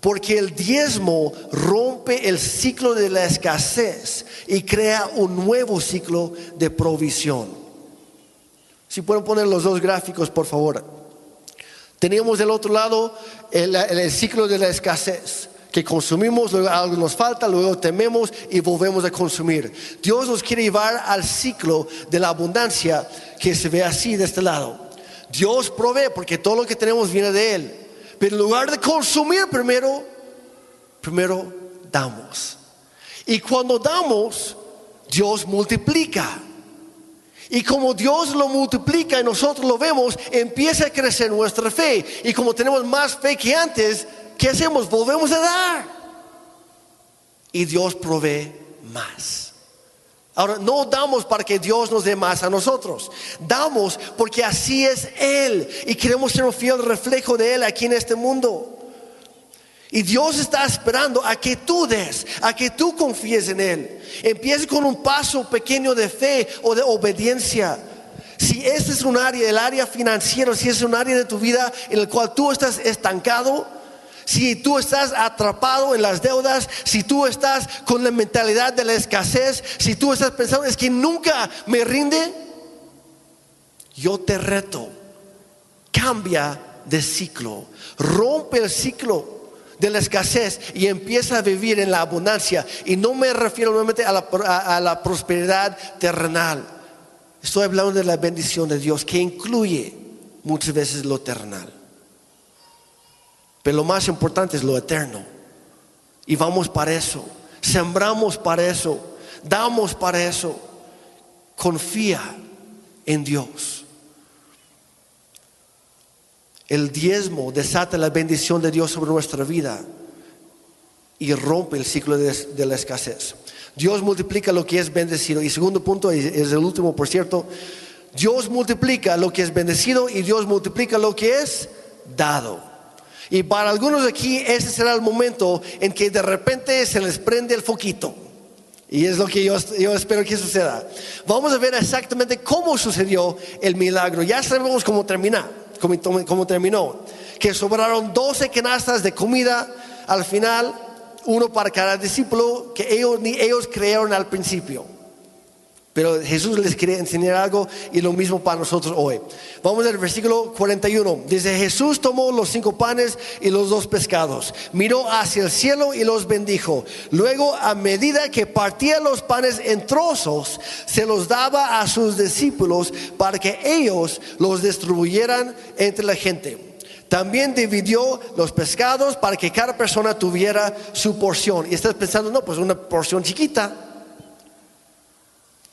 Porque el diezmo rompe el ciclo de la escasez y crea un nuevo ciclo de provisión. Si pueden poner los dos gráficos, por favor. Teníamos del otro lado el, ciclo de la escasez que consumimos, luego algo nos falta, luego tememos y volvemos a consumir. Dios nos quiere llevar al ciclo de la abundancia que se ve así de este lado. Dios provee porque todo lo que tenemos viene de Él. Pero en lugar de consumir primero, primero damos. Y cuando damos, Dios multiplica. Y como Dios lo multiplica y nosotros lo vemos, empieza a crecer nuestra fe. Y como tenemos más fe que antes, ¿qué hacemos? Volvemos a dar. Y Dios provee más. Ahora, no damos para que Dios nos dé más a nosotros. Damos porque así es Él. Y queremos ser un fiel reflejo de Él aquí en este mundo. Y Dios está esperando a que tú des, a que tú confíes en Él. Empiece con un paso pequeño de fe o de obediencia. Si este es un área, el área financiera, si es un área de tu vida en el cual tú estás estancado, si tú estás atrapado en las deudas, si tú estás con la mentalidad de la escasez, si tú estás pensando es que nunca me rinde, yo te reto, cambia de ciclo, rompe el ciclo de la escasez y empieza a vivir en la abundancia. Y no me refiero nuevamente a la, prosperidad terrenal. Estoy hablando de la bendición de Dios que incluye muchas veces lo terrenal. Pero lo más importante es lo eterno. Y vamos para eso. Sembramos para eso. Damos para eso. Confía en Dios. El diezmo desata la bendición de Dios sobre nuestra vida y rompe el ciclo de, la escasez. Dios multiplica lo que es bendecido. Y segundo punto, es el último, por cierto, Dios multiplica lo que es bendecido y Dios multiplica lo que es dado. Y para algunos aquí ese será el momento en que de repente se les prende el foquito. Y es lo que yo, yo, espero que suceda. Vamos a ver exactamente cómo sucedió el milagro. Ya sabemos cómo termina como, terminó. Que sobraron 12 canastas de comida al final, uno para cada discípulo, que ellos ni ellos creyeron al principio. Pero Jesús les quería enseñar algo y lo mismo para nosotros hoy. Vamos al versículo 41. Dice, Jesús tomó los cinco panes y los dos pescados, miró hacia el cielo y los bendijo. Luego, a medida que partía los panes en trozos, se los daba a sus discípulos para que ellos los distribuyeran entre la gente. También dividió los pescados para que cada persona tuviera su porción. Y estás pensando, no, pues una porción chiquita.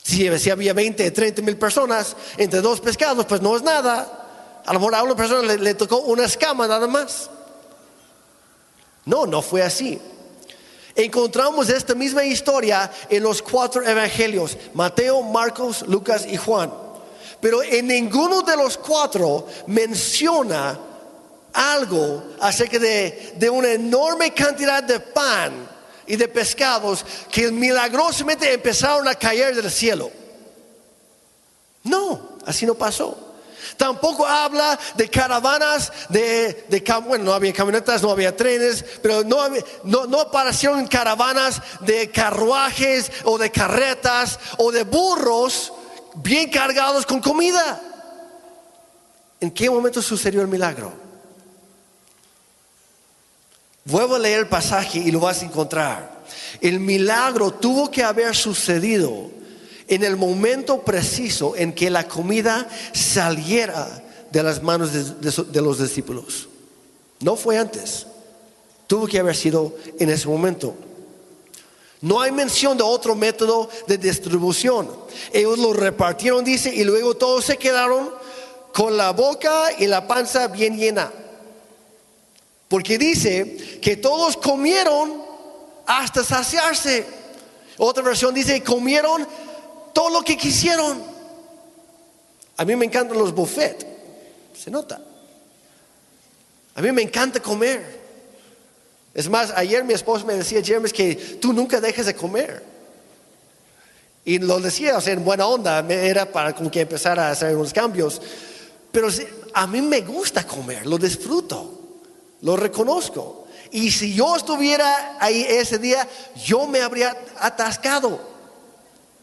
Si, había 20, 30 mil personas entre dos pescados, pues no es nada. A lo mejor a una persona le, tocó una escama nada más. No, no fue así. Encontramos esta misma historia en los cuatro evangelios, Mateo, Marcos, Lucas y Juan. Pero en ninguno de los cuatro menciona algo acerca de, de una enorme cantidad de pan y de pescados que milagrosamente empezaron a caer del cielo. No, así no pasó. Tampoco habla de caravanas, de, de bueno, no había camionetas, no había trenes, pero no, no, no aparecieron caravanas de carruajes o de carretas o de burros bien cargados con comida. ¿En qué momento sucedió el milagro? Vuelvo a leer el pasaje y lo vas a encontrar. El milagro tuvo que haber sucedido en el momento preciso en que la comida saliera de las manos de, los discípulos. No fue antes. Tuvo que haber sido en ese momento. No hay mención de otro método de distribución. Ellos lo repartieron, dice, y luego todos se quedaron con la boca y la panza bien llena. Porque dice que todos comieron hasta saciarse. Otra versión dice, comieron todo lo que quisieron. A mí me encantan los buffets, se nota. A mí me encanta comer. Es más, ayer mi esposo me decía, James, que tú nunca dejes de comer. Y lo decía, o sea, en buena onda, era para como que empezar a hacer unos cambios. Pero a mí me gusta comer, lo disfruto, lo reconozco. Y si yo estuviera ahí ese día, yo me habría atascado.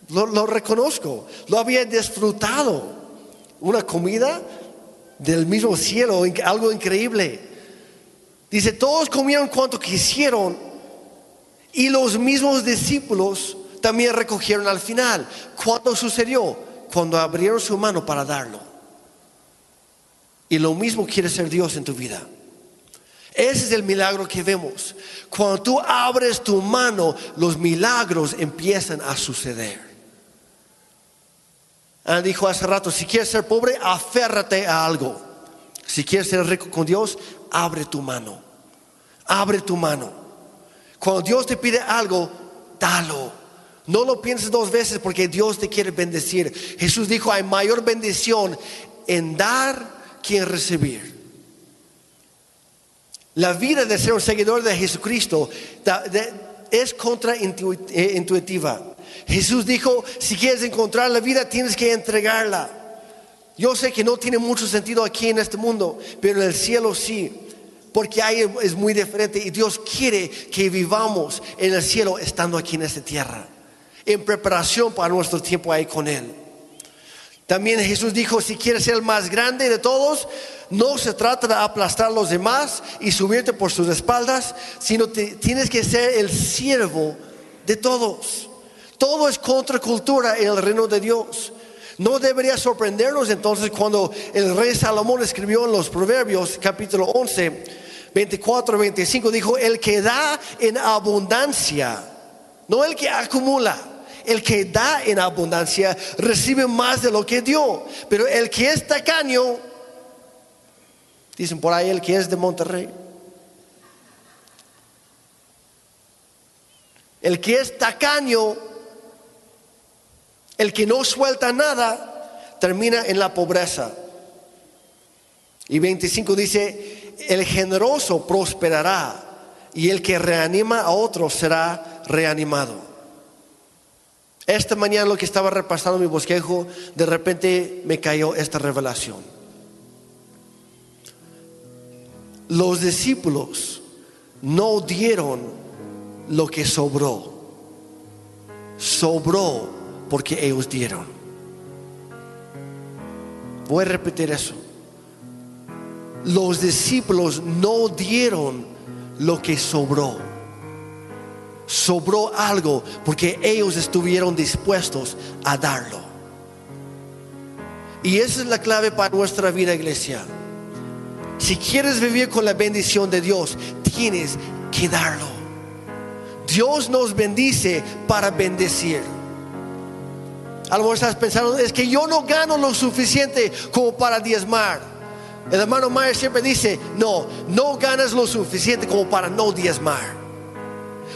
Lo, reconozco. Lo había disfrutado. Una comida del mismo cielo, algo increíble. Dice, todos comieron cuanto quisieron y los mismos discípulos también recogieron al final. ¿Cuándo sucedió? Cuando abrieron su mano para darlo. Y lo mismo quiere ser Dios en tu vida. Ese es el milagro que vemos. Cuando tú abres tu mano, los milagros empiezan a suceder. Ah, dijo hace rato, si quieres ser pobre, aférrate a algo. Si quieres ser rico con Dios, abre tu mano. Abre tu mano. Cuando Dios te pide algo, dalo. No lo pienses dos veces porque Dios te quiere bendecir. Jesús dijo, hay mayor bendición en dar que en recibir. La vida de ser un seguidor de Jesucristo es contraintuitiva. Jesús dijo, si quieres encontrar la vida tienes que entregarla. Yo sé que no tiene mucho sentido aquí en este mundo, pero en el cielo sí, porque ahí es muy diferente y Dios quiere que vivamos en el cielo estando aquí en esta tierra, en preparación para nuestro tiempo ahí con Él. También Jesús dijo, si quieres ser el más grande de todos, no se trata de aplastar a los demás y subirte por sus espaldas, sino tienes que ser el siervo de todos. Todo es contracultura en el reino de Dios. No debería sorprendernos entonces cuando el rey Salomón escribió en los Proverbios capítulo 11, 24 25, dijo, el que da en abundancia, no el que acumula, el que da en abundancia recibe más de lo que dio, pero el que es tacaño, dicen por ahí el que es de Monterrey, el que es tacaño el que no suelta nada termina en la pobreza. Y 25 dice, el generoso prosperará y el que reanima a otros será reanimado. Esta mañana lo que estaba repasando mi bosquejo, de repente me cayó esta revelación. Los discípulos no dieron lo que sobró, sobró porque ellos dieron. Voy a repetir eso. Los discípulos no dieron lo que sobró. Sobró algo porque ellos estuvieron dispuestos a darlo. Y esa es la clave para nuestra vida, iglesia. Si quieres vivir con la bendición de Dios, tienes que darlo. Dios nos bendice para bendecir. A lo mejor estás pensando, es que yo no gano lo suficiente como para diezmar. El hermano Mayer siempre dice, no, no ganas lo suficiente como para no diezmar.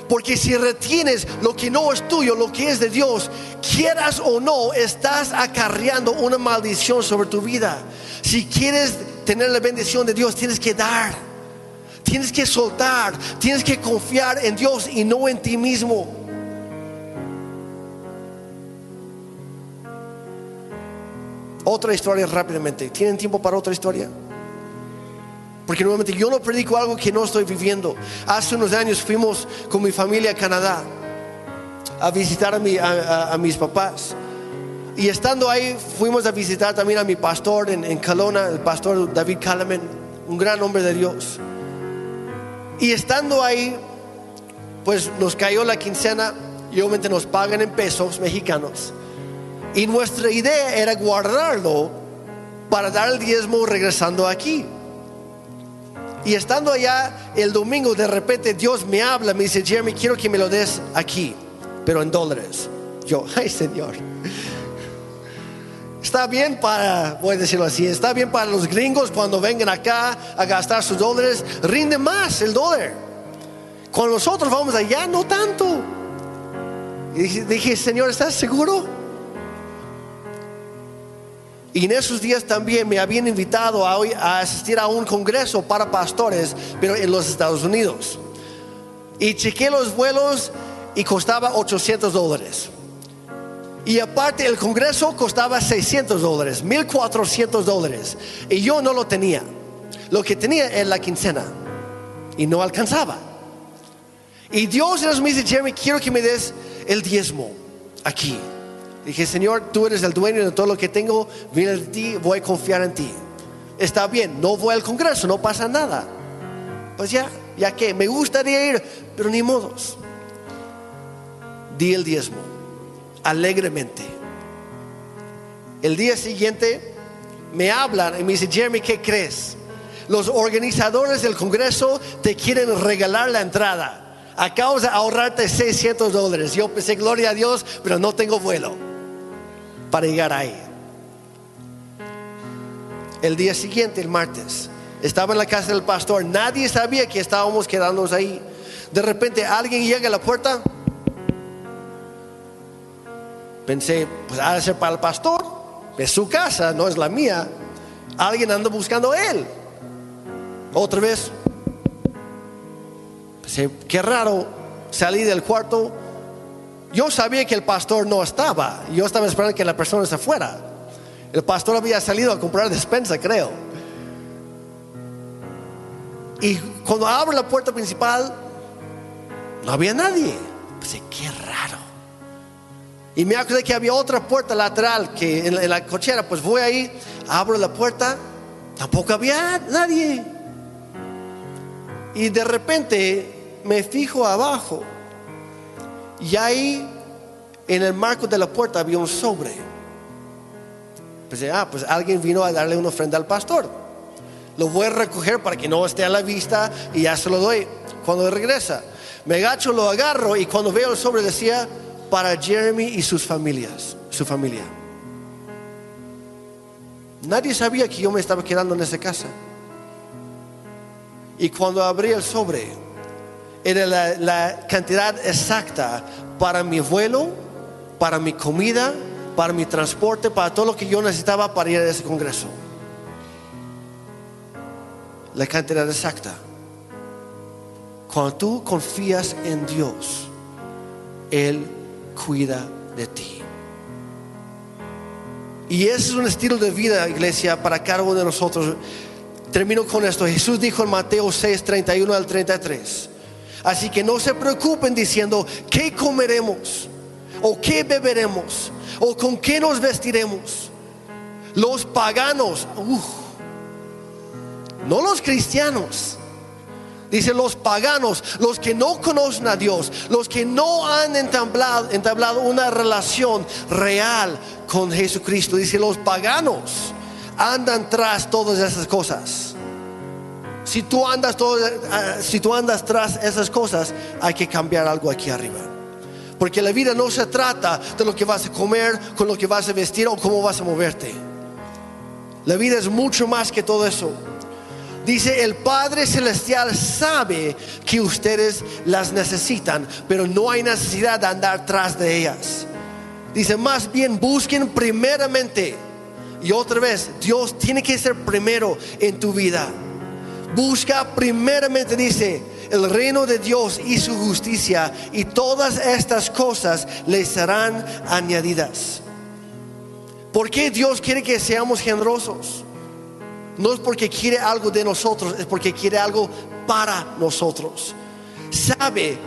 Porque si retienes lo que no es tuyo, lo que es de Dios, quieras o no, estás acarreando una maldición sobre tu vida. Si quieres tener la bendición de Dios, tienes que dar. Tienes que soltar, tienes que confiar en Dios y no en ti mismo. Otra historia rápidamente. ¿Tienen tiempo para otra historia? Porque nuevamente yo no predico algo que no estoy viviendo. Hace unos años fuimos con mi familia a Canadá a visitar a, mis papás. Y estando ahí fuimos a visitar también a mi pastor en, en Calona, el pastor David Kalaman, un gran hombre de Dios. Y estando ahí, pues nos cayó la quincena y obviamente nos pagan en pesos mexicanos. Y nuestra idea era guardarlo para dar el diezmo regresando aquí. Y estando allá el domingo, de repente Dios me habla, me dice, Jeremy, quiero que me lo des aquí, pero en dólares. Yo, ay Señor. Está bien para, voy a decirlo así, está bien para los gringos cuando vengan acá a gastar sus dólares, rinde más el dólar. Cuando nosotros vamos allá, no tanto. Y dije, Señor, ¿estás seguro? Y en esos días también me habían invitado a, asistir a un congreso para pastores, pero en los Estados Unidos. Y chequé los vuelos y costaba 800 dólares. Y aparte el congreso costaba 600 dólares, 1400 dólares. Y yo no lo tenía. Lo que tenía era la quincena. Y no alcanzaba. Y Dios me dice, Jeremy, quiero que me des el diezmo aquí. Dije, Señor, tú eres el dueño de todo lo que tengo, viene de ti, voy a confiar en ti. Está bien, no voy al Congreso, no pasa nada. Pues ya, ya que me gustaría ir, pero ni modos. Di el diezmo, alegremente. El día siguiente me hablan y me dicen, Jeremy, ¿qué crees? Los organizadores del Congreso te quieren regalar la entrada. Acabas de ahorrarte 600 dólares. Yo pensé, gloria a Dios, pero no tengo vuelo para llegar ahí. El día siguiente, el martes, estaba en la casa del pastor. Nadie sabía que estábamos quedándonos ahí. De repente alguien llega a la puerta. Pensé, pues ha de ser para el pastor. Es su casa, no es la mía. Alguien anda buscando a él. Otra vez. Pensé, qué raro. Salí del cuarto yo sabía que el pastor no estaba. Yo estaba esperando que la persona se fuera. El pastor había salido a comprar despensa, creo. Y cuando abro la puerta principal, no había nadie. Pensé, qué raro. Y me acordé que había otra puerta lateral que en la, cochera, pues voy ahí, abro la puerta, tampoco había nadie. Y de repente me fijo abajo y ahí, en el marco de la puerta, había un sobre. Pensé, ah, pues alguien vino a darle una ofrenda al pastor. Lo voy a recoger para que no esté a la vista y ya se lo doy cuando regresa. Me agacho, lo agarro y cuando veo el sobre decía para Jeremy y sus familias, su familia. Nadie sabía que yo me estaba quedando en esa casa. Y cuando abrí el sobre, era la, cantidad exacta para mi vuelo, para mi comida, para mi transporte, para todo lo que yo necesitaba para ir a ese congreso. La cantidad exacta. Cuando tú confías en Dios, Él cuida de ti. Y ese es un estilo de vida, iglesia, para cada uno de nosotros. Termino con esto. Jesús dijo en Mateo 6, 31 al 33. Así que no se preocupen diciendo, ¿qué comeremos? ¿O qué beberemos? ¿O con qué nos vestiremos? Los paganos, no los cristianos. Dice los paganos, los que no conocen a Dios, los que no han entablado, entablado una relación real con Jesucristo. Dice los paganos andan tras todas esas cosas. Si tú andas todo, eh, si tú andas tras esas cosas, hay que cambiar algo aquí arriba. Porque la vida no se trata de lo que vas a comer, con lo que vas a vestir o cómo vas a moverte. La vida es mucho más que todo eso. Dice, el Padre Celestial sabe que ustedes las necesitan, pero no hay necesidad de andar tras de ellas. Dice, más bien busquen primeramente. Y otra vez, Dios tiene que ser primero en tu vida. Busca primeramente, dice, el reino de Dios y su justicia, y todas estas cosas les serán añadidas. ¿Por qué Dios quiere que seamos generosos? No es porque quiere algo de nosotros, es porque quiere algo para nosotros. Sabe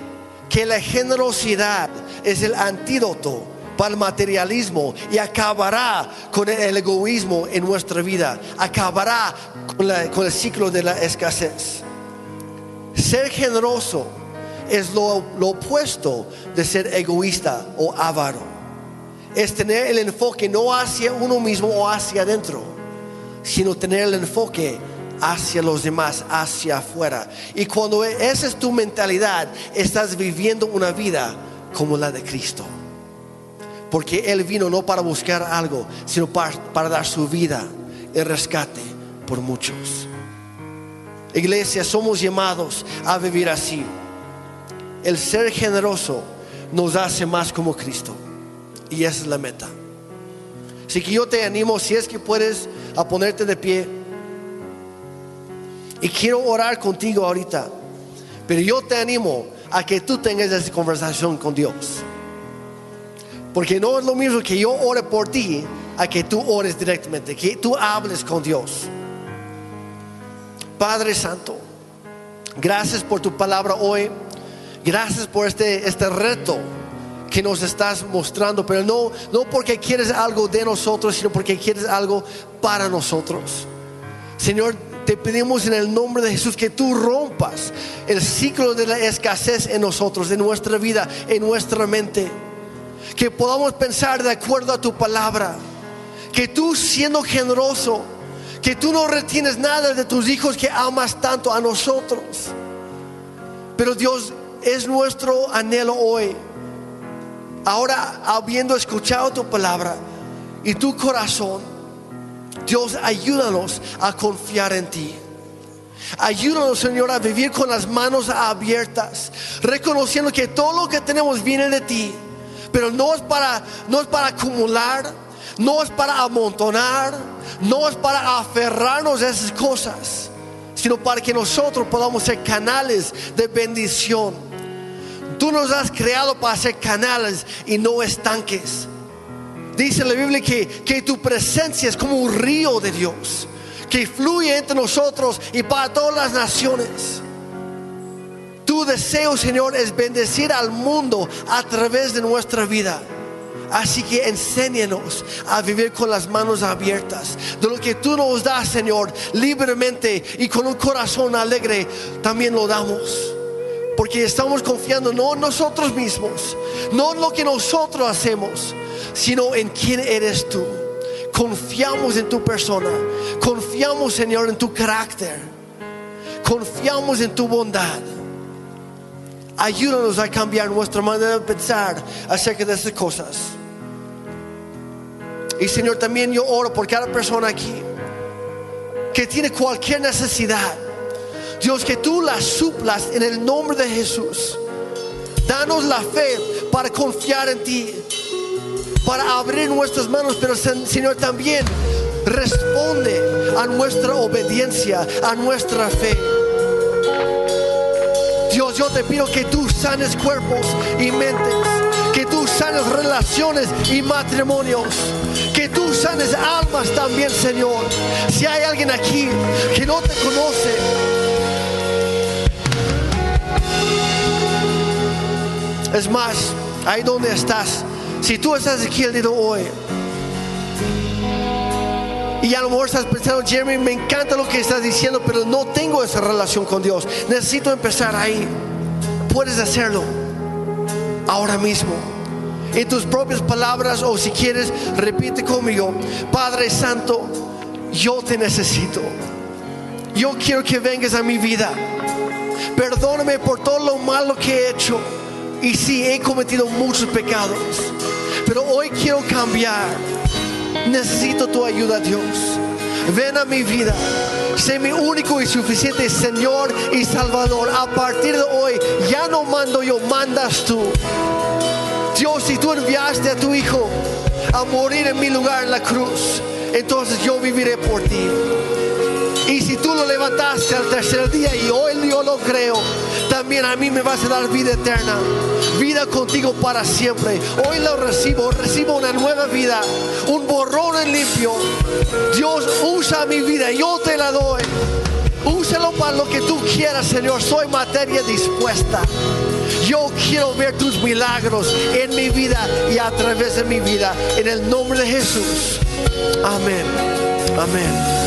que la generosidad es el antídoto para el materialismo y acabará con el egoísmo en nuestra vida, acabará con, el ciclo de la escasez. Ser generoso es lo, opuesto de ser egoísta o avaro. Es tener el enfoque no hacia uno mismo o hacia adentro, sino tener el enfoque hacia los demás, hacia afuera. Y cuando esa es tu mentalidad, estás viviendo una vida como la de Cristo. Porque Él vino no para buscar algo, sino para, dar su vida, el rescate por muchos. Iglesia, somos llamados a vivir así. El ser generoso nos hace más como Cristo. Y esa es la meta. Así que yo te animo, si es que puedes, a ponerte de pie. Y quiero orar contigo ahorita. Pero yo te animo a que tú tengas esa conversación con Dios. Porque no es lo mismo que yo ore por ti a que tú ores directamente, que tú hables con Dios. Padre Santo, gracias por tu palabra hoy. Gracias por este, este reto que nos estás mostrando, pero no, no porque quieres algo de nosotros, sino porque quieres algo para nosotros. Señor, te pedimos en el nombre de Jesús que tú rompas el ciclo de la escasez en nosotros, en nuestra vida, en nuestra mente que podamos pensar de acuerdo a tu palabra, que tú siendo generoso, que tú no retienes nada de tus hijos que amas tanto a nosotros. Pero Dios es nuestro anhelo hoy. Ahora, habiendo escuchado tu palabra y tu corazón, Dios, ayúdanos a confiar en ti. Ayúdanos, Señor, a vivir con las manos abiertas, reconociendo que todo lo que tenemos viene de ti pero no es para, no es para acumular, no es para amontonar, no es para aferrarnos a esas cosas, sino para que nosotros podamos ser canales de bendición. Tú nos has creado para ser canales y no estanques. Dice la Biblia que, que tu presencia es como un río de Dios que fluye entre nosotros y para todas las naciones. Tu deseo, Señor, es bendecir al mundo a través de nuestra vida. Así que enséñanos a vivir con las manos abiertas. De lo que tú nos das, Señor, libremente y con un corazón alegre, también lo damos. Porque estamos confiando no en nosotros mismos, no en lo que nosotros hacemos, sino en quién eres tú. Confiamos en tu persona, confiamos, Señor, en tu carácter, confiamos en tu bondad. Ayúdanos a cambiar nuestra manera de pensar acerca de estas cosas. Y Señor, también yo oro por cada persona aquí que tiene cualquier necesidad. Dios, que tú la suplas en el nombre de Jesús. Danos la fe para confiar en ti, para abrir nuestras manos, pero Señor también responde a nuestra obediencia, a nuestra fe. Dios, yo te pido que tú sanes cuerpos y mentes, que tú sanes relaciones y matrimonios, que tú sanes almas también, Señor. Si hay alguien aquí que no te conoce, es más, ahí donde estás, si tú estás aquí el día de hoy, y a lo mejor estás pensando, Jeremy, me encanta lo que estás diciendo, pero no tengo esa relación con Dios. Necesito empezar ahí. Puedes hacerlo ahora mismo. En tus propias palabras o si quieres, repite conmigo. Padre Santo, yo te necesito. Yo quiero que vengas a mi vida. Perdóname por todo lo malo que he hecho. Y sí, he cometido muchos pecados. Pero hoy quiero cambiar Necesito tu ayuda, Dios. ven a mi vida. Sé mi único y suficiente Señor y Salvador. A partir de hoy ya no mando yo, mandas tú. Dios, si tú enviaste a tu Hijo a morir en mi lugar en la cruz, entonces yo viviré por ti. Y si tú lo levantaste al tercer día y hoy yo lo creo, también a mí me vas a dar vida eterna, vida contigo para siempre. Hoy lo recibo, recibo una nueva vida, un borrón en limpio. Dios usa mi vida, yo te la doy. Úsalo para lo que tú quieras, Señor. Soy materia dispuesta. Yo quiero ver tus milagros en mi vida y a través de mi vida. En el nombre de Jesús. Amén. Amén.